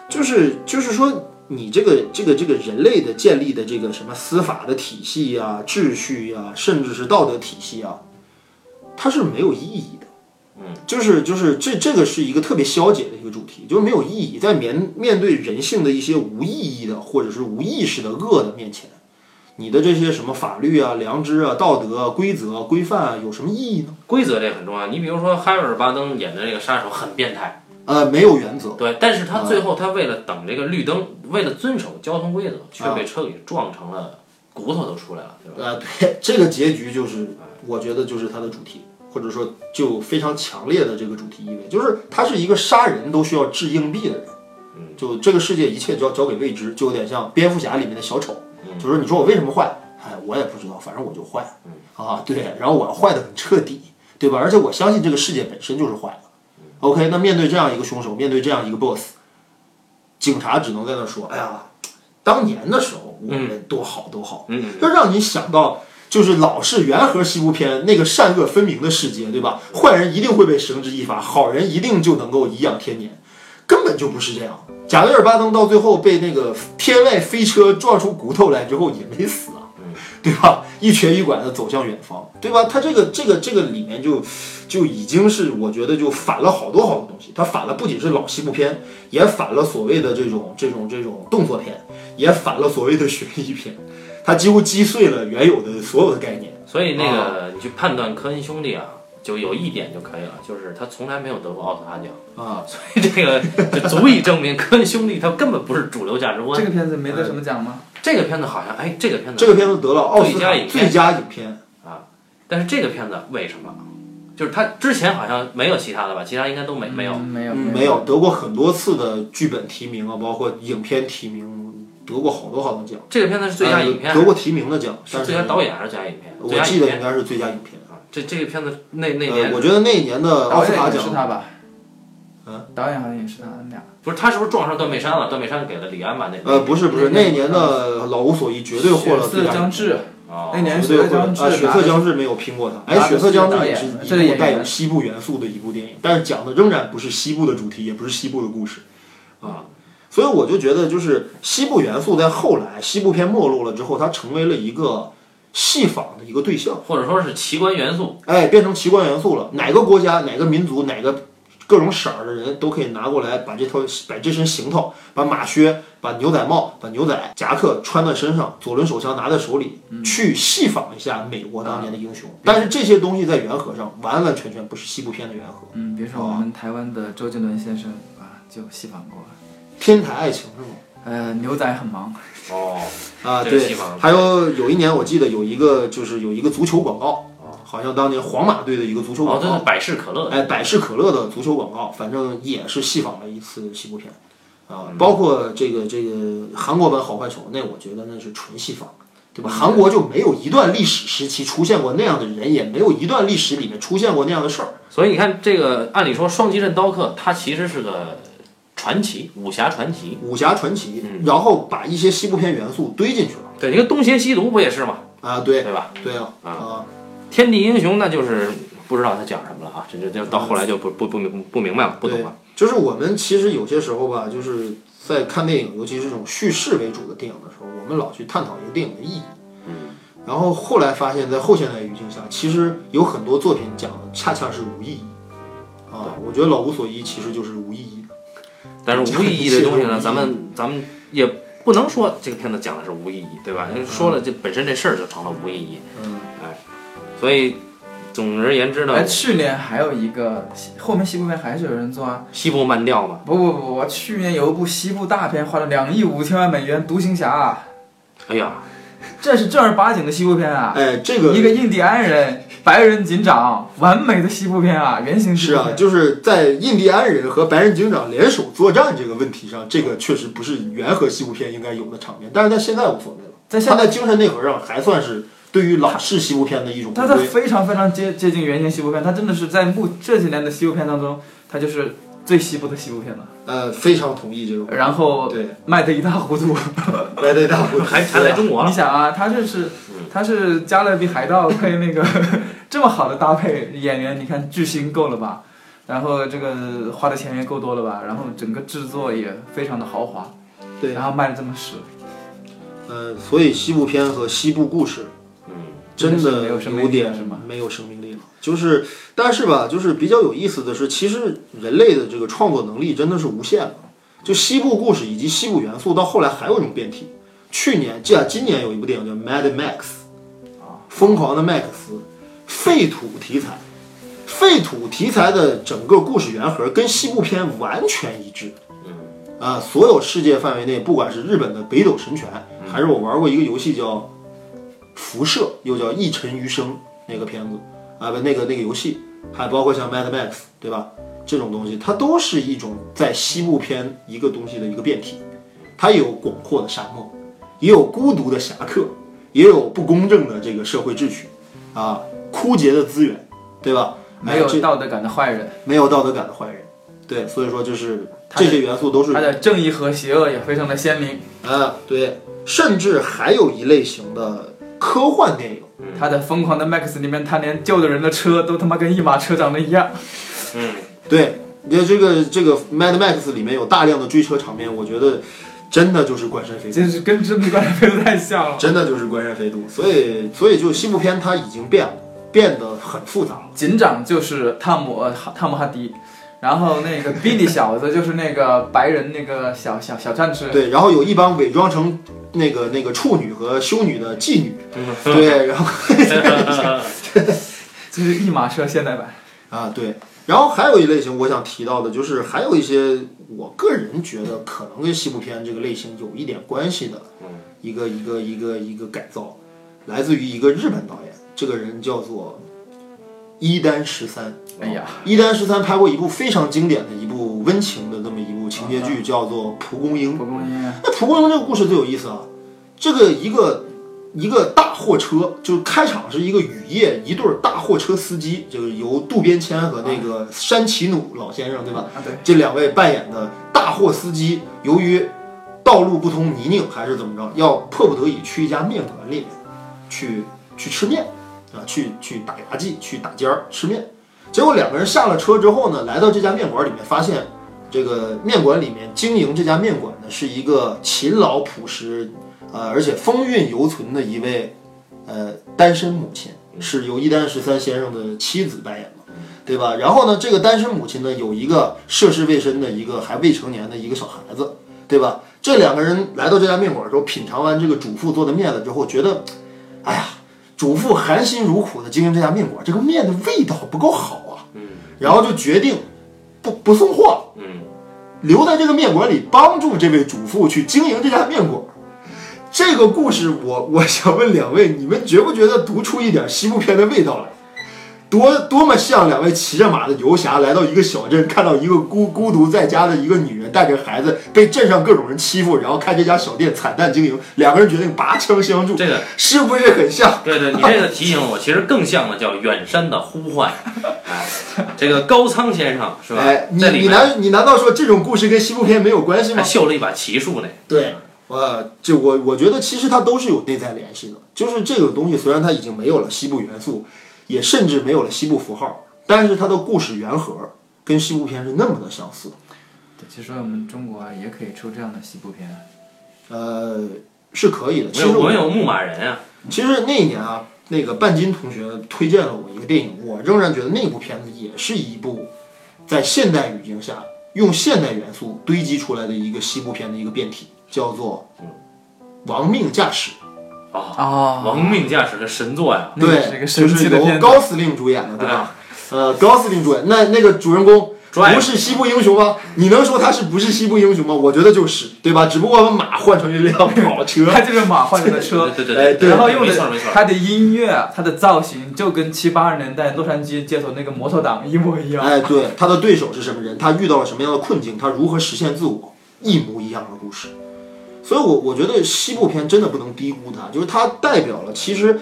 就是就是说。你这个这个这个人类的建立的这个什么司法的体系呀、秩序呀，甚至是道德体系啊，它是没有意义的。嗯，就是就是这这个是一个特别消解的一个主题，就是没有意义，在面面对人性的一些无意义的或者是无意识的恶的面前，你的这些什么法律啊、良知啊、道德啊、规则、规范啊，有什么意义呢？规则这很重要。你比如说哈维尔·巴登演的这个杀手很变态，呃，没有原则。对，但是他最后他为了等这个绿灯，为了遵守交通规则，却被车给撞成了骨头都出来了，对吧？呃，对，这个结局就是我觉得就是他的主题，或者说就非常强烈的这个主题意味，就是他是一个杀人都需要掷硬币的人。就这个世界一切交交给未知，就有点像蝙蝠侠里面的小丑，就是你说我为什么坏，哎，我也不知道，反正我就坏。啊，对，然后我要坏的很彻底，对吧？而且我相信这个世界本身就是坏的。OK，那面对这样一个凶手，面对这样一个 boss，警察只能在那说：“哎呀，当年的时候我们多好多好。”嗯，就让你想到，就是老式元和西部片那个善恶分明的世界，对吧？坏人一定会被绳之以法，好人一定就能够颐养天年，根本就不是这样。贾维尔巴登到最后被那个天外飞车撞出骨头来之后也没死啊，对吧？一瘸一拐的走向远方，对吧？他这个这个这个里面就就已经是我觉得就反了好多好多东西，他反了不仅是老西部片，也反了所谓的这种这种这种动作片，也反了所谓的悬疑片，他几乎击碎了原有的所有的概念。所以那个你去判断科恩兄弟啊，就有一点就可以了，就是他从来没有得过奥斯卡奖，啊，*laughs* 所以这个就足以证明科恩兄弟他根本不是主流价值观。这个片子没得什么奖吗？这个片子好像，哎，这个片子这个片子得了奥斯卡最佳影片最佳影片，但是这个片子为什么？就是他之前好像没有其他的吧，其他应该都没没有。嗯没有嗯，没有得过很多次的剧本提名啊，包括影片提名，得过好多好多奖。这个片子是最佳影片，呃得过提名的奖，是是最佳导演还是最佳影片？我记得应该是最佳影片。啊。这这个片子那那呃，年我觉得那一年的奥导演也是斯卡奖是，他吧？嗯，导演好像也是他，们俩。不是他是不是撞上段美山了？段美山给了李安吧？那呃，不是不是，那一年的老无所依绝对获了血最佳影片。色将至，哦那年绝对获了啊，血色将至血色将至没有拼过他。哎，血色将至也是一部带有西部元素的一部电影，但是讲的仍然不是西部的主题，也不是西部的故事，啊，所以我就觉得，就是西部元素在后来西部片没落了之后，它成为了一个戏仿的一个对象，或者说是奇观元素。哎，变成奇观元素了。哪个国家、哪个民族、哪个各种色儿的人都可以拿过来，把这套、把这身行头、把马靴、把牛仔帽、把牛仔夹克穿在身上，左轮手枪拿在手里，去戏仿一下美国当年的英雄。但是这些东西在原核上完完全全不是西部片的原核。嗯，比如说我们台湾的周杰伦先生啊，就戏仿过。天台爱情是吗？呃，牛仔很忙，哦，啊，对还有有一年我记得有一个就是有一个足球广告，好像当年皇马队的一个足球哦，广告百事可乐。哎，百事可乐的足球广告，反正也是戏仿了一次西部片，啊，包括这个这个韩国版《好坏丑》，那我觉得那是纯戏仿，对吧？韩国就没有一段历史时期出现过那样的人，也没有一段历史里面出现过那样的事儿。所以你看，这个按理说双极刃刀客，它其实是个传奇，武侠传奇。武侠传奇，嗯然后把一些西部片元素堆进去了，对，你看东邪西毒不也是吗？啊，对对吧？对啊，啊啊，天地英雄那就是不知道他讲什么了啊，这这这到后来就不不不明不明白了，不懂了。就是我们其实有些时候吧，就是在看电影，尤其是这种叙事为主的电影的时候，我们老去探讨一个电影的意义。嗯。然后后来发现，在后现代语境下，其实有很多作品讲的恰恰是无意义。啊，我觉得《老无所依》其实就是无意义的。但 *laughs* 是无意义的东西呢，咱们咱们也不能说这个片子讲的是无意义，对吧？因为说了这本身这事儿就成了无意义，嗯，所以总而言之呢哎，，去年还有一个后面西部片还是有人做啊。西部慢调嘛，不不不，我去年有一部西部大片，花了两亿五千万美元，《独行侠哎呀，》，这是正儿八经的西部片啊！哎，这个一个印第安人，白人警长，完美的西部片啊，原型西是啊，就是在印第安人和白人警长联手作战这个问题上，这个确实不是原和西部片应该有的场面，但是在现在无所谓了。在现在，精神内核上还算是对于老式西部片的一种回它它。非常非常接接近原型西部片，它真的是在目这几年的西部片当中，它就是最西部的西部片了。呃，非常同意这个。然后对，卖的一塌糊涂。*laughs* 卖的一塌糊涂还还来中国了，你想啊，他这是嗯他是加勒比海盗配那个 *laughs* 这么好的搭配演员，你看巨星够了吧？然后这个花的钱也够多了吧？然后整个制作也非常的豪华，对，然后卖的这么实，呃，所以西部片和西部故事嗯，真真的没有点了是吗没有生命力了。就是，但是吧，就是比较有意思的是，其实人类的这个创作能力真的是无限的。就西部故事以及西部元素，到后来还有一种变体。去年，这今年有一部电影叫《Mad Max》，疯狂的麦克斯，废土题材，废土题材的整个故事原核跟西部片完全一致。啊，所有世界范围内，不管是日本的北斗神拳，还是我玩过一个游戏叫《辐射》，又叫《一尘余生》那个片子啊，不，那个那个游戏，还包括像 Mad Max，对吧？这种东西，它都是一种在西部片一个东西的一个变体。它有广阔的沙漠，也有孤独的侠客，也有不公正的这个社会秩序，啊，枯竭的资源，对吧？没有道德感的坏人，没有道德感的坏人，对，所以说就是这些元素都是它的正义和邪恶也非常的鲜明，啊，对，甚至还有一类型的科幻电影，他在疯狂的 Max 里面，他连救的人的车都他妈跟一马车长得一样，嗯，对，你看这个这个 Mad Max 里面有大量的追车场面，我觉得真的就是关山飞渡，真是跟真的关山飞渡太像了。真的就是关山飞渡，所以所以就西部片它已经变了，变得很复杂了。警长就是汤姆呃汤姆哈迪，然后那个 Billy 小子就是那个白人那个小小小战士，对，然后有一帮伪装成那个那个处女和修女的妓女，*laughs* 对，然后 *laughs* 就是一马车现代版。啊对，然后还有一类型我想提到的就是还有一些我个人觉得可能跟西部片这个类型有一点关系的，一个一个一个一个改造，来自于一个日本导演，这个人叫做伊丹十三。哎呀，伊丹十三拍过一部非常经典的一部温情的这么一部情节剧，叫做《蒲公英》。蒲公英，那蒲公英这个故事最有意思啊，这个一个一个大货车，就是开场是一个雨夜一对儿大货车司机，就是由渡边谦和那个山崎努老先生，对吧？啊对，这两位扮演的大货司机，由于道路不通泥泞还是怎么着，要迫不得已去一家面馆里面去去吃面啊，去去打牙祭，去打尖儿吃面。结果两个人下了车之后呢，来到这家面馆里面，发现这个面馆里面经营这家面馆的是一个勤劳朴实，呃，而且风韵犹存的一位呃单身母亲，是由一丹十三先生的妻子扮演的。对吧？然后呢，这个单身母亲呢，有一个涉世未深的一个还未成年的一个小孩子，对吧？这两个人来到这家面馆之后，品尝完这个主妇做的面了之后，觉得，哎呀，主妇含辛茹苦的经营这家面馆，这个面的味道不够好啊，嗯然后就决定不不送货，嗯，留在这个面馆里，帮助这位主妇去经营这家面馆。这个故事我，我想问两位，你们觉不觉得读出一点西部片的味道来？多多么像两位骑着马的游侠来到一个小镇，看到一个孤孤独在家的一个女人带着孩子被镇上各种人欺负，然后开这家小店惨淡经营，两个人决定拔枪相助，这个是不是很像？对对，你这个提醒我，其实更像的叫远山的呼唤。*laughs* 哎，这个高仓先生是吧？哎，你你难你难道说这种故事跟西部片没有关系吗还？绣了一把奇术呢。对，呃，就我我觉得其实它都是有内在联系的，就是这个东西虽然它已经没有了西部元素，也甚至没有了西部符号，但是它的故事原核跟西部片是那么的相似。对，其实我们中国啊也可以出这样的西部片，呃，是可以的。其实我们有牧马人啊，其实那一年啊，那个半斤同学推荐了我一个电影，我仍然觉得那部片子也是一部在现代语境下用现代元素堆积出来的一个西部片的一个变体，叫做《亡命驾驶》。啊，哦亡命驾驶的神作呀。对，一个神就是由高司令主演的，对吧？呃，高司令主演，那那个主人公不是西部英雄吗？你能说他是不是西部英雄吗？我觉得就是，对吧？只不过把马换成一辆 *laughs* 跑车。他就是马换成了车，对对对然后用的。他的音乐、他的造型就跟七八十年代洛杉矶街头那个摩托党一模一样。哎，对，他的对手是什么人？他遇到了什么样的困境？他如何实现自我？一模一样的故事。所以我我觉得西部片真的不能低估它，就是它代表了其实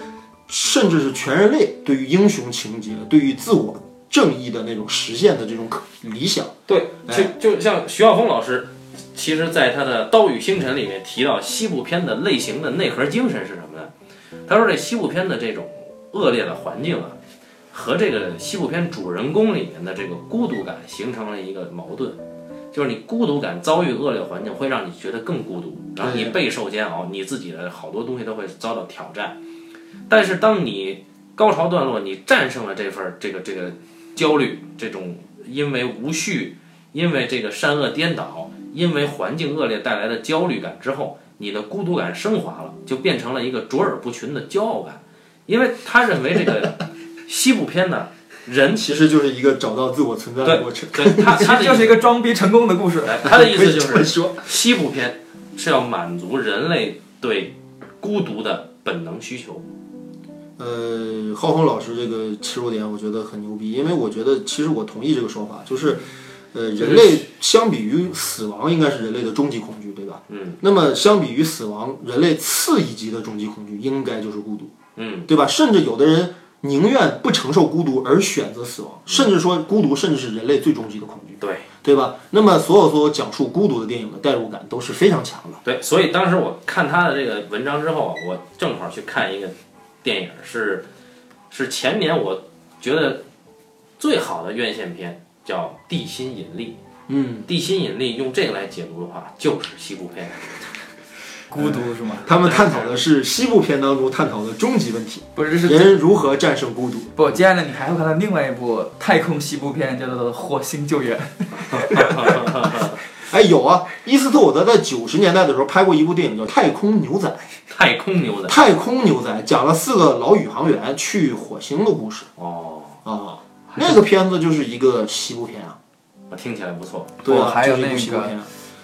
甚至是全人类对于英雄情节、对于自我正义的那种实现的这种可理想。对，哎就就像徐浩峰老师，其实在他的《刀与星辰》里面提到西部片的类型的内核精神是什么呢？他说这西部片的这种恶劣的环境啊，和这个西部片主人公里面的这个孤独感形成了一个矛盾。就是你孤独感遭遇恶劣环境，会让你觉得更孤独，然后你备受煎熬，你自己的好多东西都会遭到挑战。但是当你高潮段落，你战胜了这份儿这个这个焦虑，这种因为无序，因为这个善恶颠倒，因为环境恶劣带来的焦虑感之后，你的孤独感升华了，就变成了一个卓尔不群的骄傲感。因为他认为这个 *laughs* 西部片呢，人其实就是一个找到自我存在的过程。对他 *laughs* 他的就是一个装逼成功的故事。哎他的意思就是 *laughs* 说，西部片是要满足人类对孤独的本能需求。呃，浩峰老师这个切入点我觉得很牛逼，因为我觉得其实我同意这个说法，就是呃，人类相比于死亡，应该是人类的终极恐惧，对吧？嗯。那么相比于死亡，人类次一级的终极恐惧应该就是孤独，嗯，对吧？甚至有的人宁愿不承受孤独而选择死亡，甚至说孤独甚至是人类最终极的恐惧，对对吧？那么所有所有讲述孤独的电影的代入感都是非常强的。对，所以当时我看他的这个文章之后，我正好去看一个电影，是是前年我觉得最好的院线片，叫《地心引力》。嗯，地心引力用这个来解读的话，就是西部片。*laughs* 孤独是吗？他们探讨的是西部片当中探讨的终极问题：不是，人如何战胜孤独。不，接下来你还会看到另外一部太空西部片，叫做《火星救援》。*laughs* 哎，有啊，伊斯特伍德在九十年代的时候拍过一部电影叫《太空牛仔》。太空牛仔。太空牛仔讲了四个老宇航员去火星的故事哦，啊，那个片子就是一个西部片啊。我听起来不错。对啊，还有一部那个西部片啊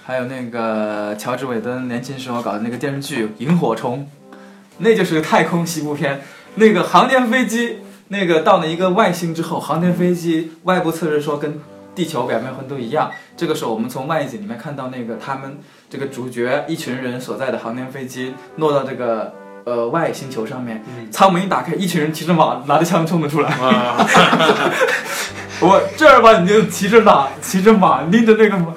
还有那个乔治韦登年轻时候搞的那个电视剧《萤火虫》，那就是个太空西部片。那个航天飞机，那个到了一个外星之后，航天飞机外部测试说跟地球表面温度一样。这个时候，我们从外景里面看到那个他们这个主角一群人所在的航天飞机落到这个呃外星球上面，舱门一打开，一群人骑着马拿着枪冲了出来。啊，*laughs* 我正儿八经就骑着马，骑着马拎着那个马，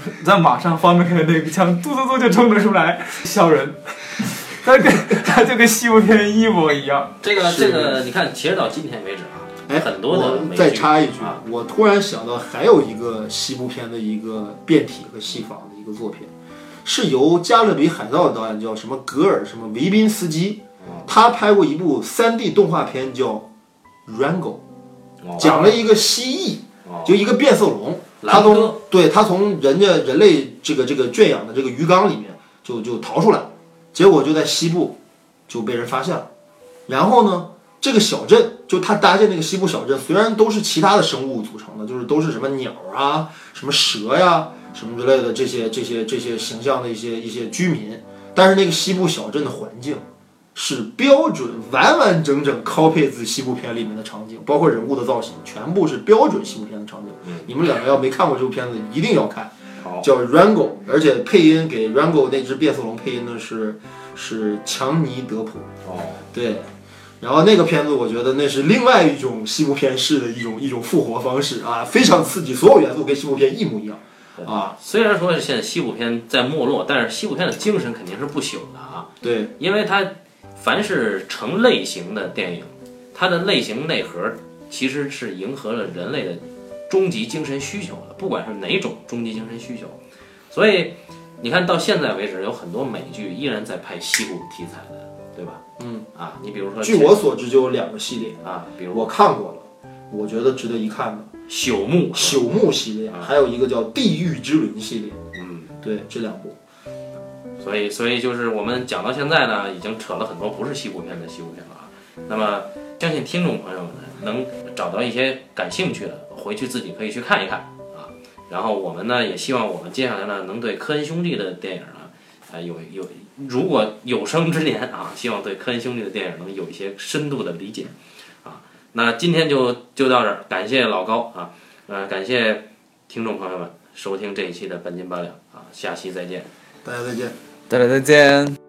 *laughs* 在马上方便开的那个枪，嘟嘟嘟就冲了出来，笑人。*laughs* 他跟 *laughs* 他就跟西部片一模一样。这个这个，你看，其实到今天为止啊，哎，很多的我再插一句啊，我突然想到还有一个西部片的一个变体和戏仿的一个作品，是由《加勒比海盗》的导演叫什么格尔什么维宾斯基，嗯他拍过一部 3D 动画片叫《Rango》，哦讲了一个蜥蜴，哦就一个变色龙，它从对它从人家人类这个这个圈养的这个鱼缸里面就就逃出来，结果就在西部就被人发现了，然后呢，这个小镇就他搭建那个西部小镇，虽然都是其他的生物组成的，就是都是什么鸟啊、什么蛇呀、什么之类的这些这些这些形象的一些一些居民，但是那个西部小镇的环境。是标准完完整整 copy 自西部片里面的场景，包括人物的造型，全部是标准西部片的场景。你们两个要没看过这部片子，一定要看，好。叫 Rango，而且配音给 Rango 那只变色龙配音的是是强尼德普。哦，对，然后那个片子我觉得那是另外一种西部片式的一种一种复活方式啊，非常刺激，所有元素跟西部片一模一样。啊。虽然说现在西部片在没落，但是西部片的精神肯定是不朽的啊，对，因为它凡是成类型的电影，它的类型内核其实是迎合了人类的终极精神需求的，不管是哪种终极精神需求。所以你看到现在为止，有很多美剧依然在拍西部题材的，对吧？嗯啊，你比如说据我所知就有两个系列，啊，比如我看过了，我觉得值得一看的朽木，朽木系列，还有一个叫地狱之轮系列。嗯，对，这两部。所以所以就是我们讲到现在呢，已经扯了很多不是西部片的西部片了啊。那么相信听众朋友们能找到一些感兴趣的，回去自己可以去看一看啊。然后我们呢也希望我们接下来呢能对科恩兄弟的电影呢，啊有有如果有生之年啊，希望对科恩兄弟的电影能有一些深度的理解啊。那今天就就到这儿，感谢老高啊，呃，感谢听众朋友们收听这一期的半斤八两啊，下期再见。大家再见。大家再见。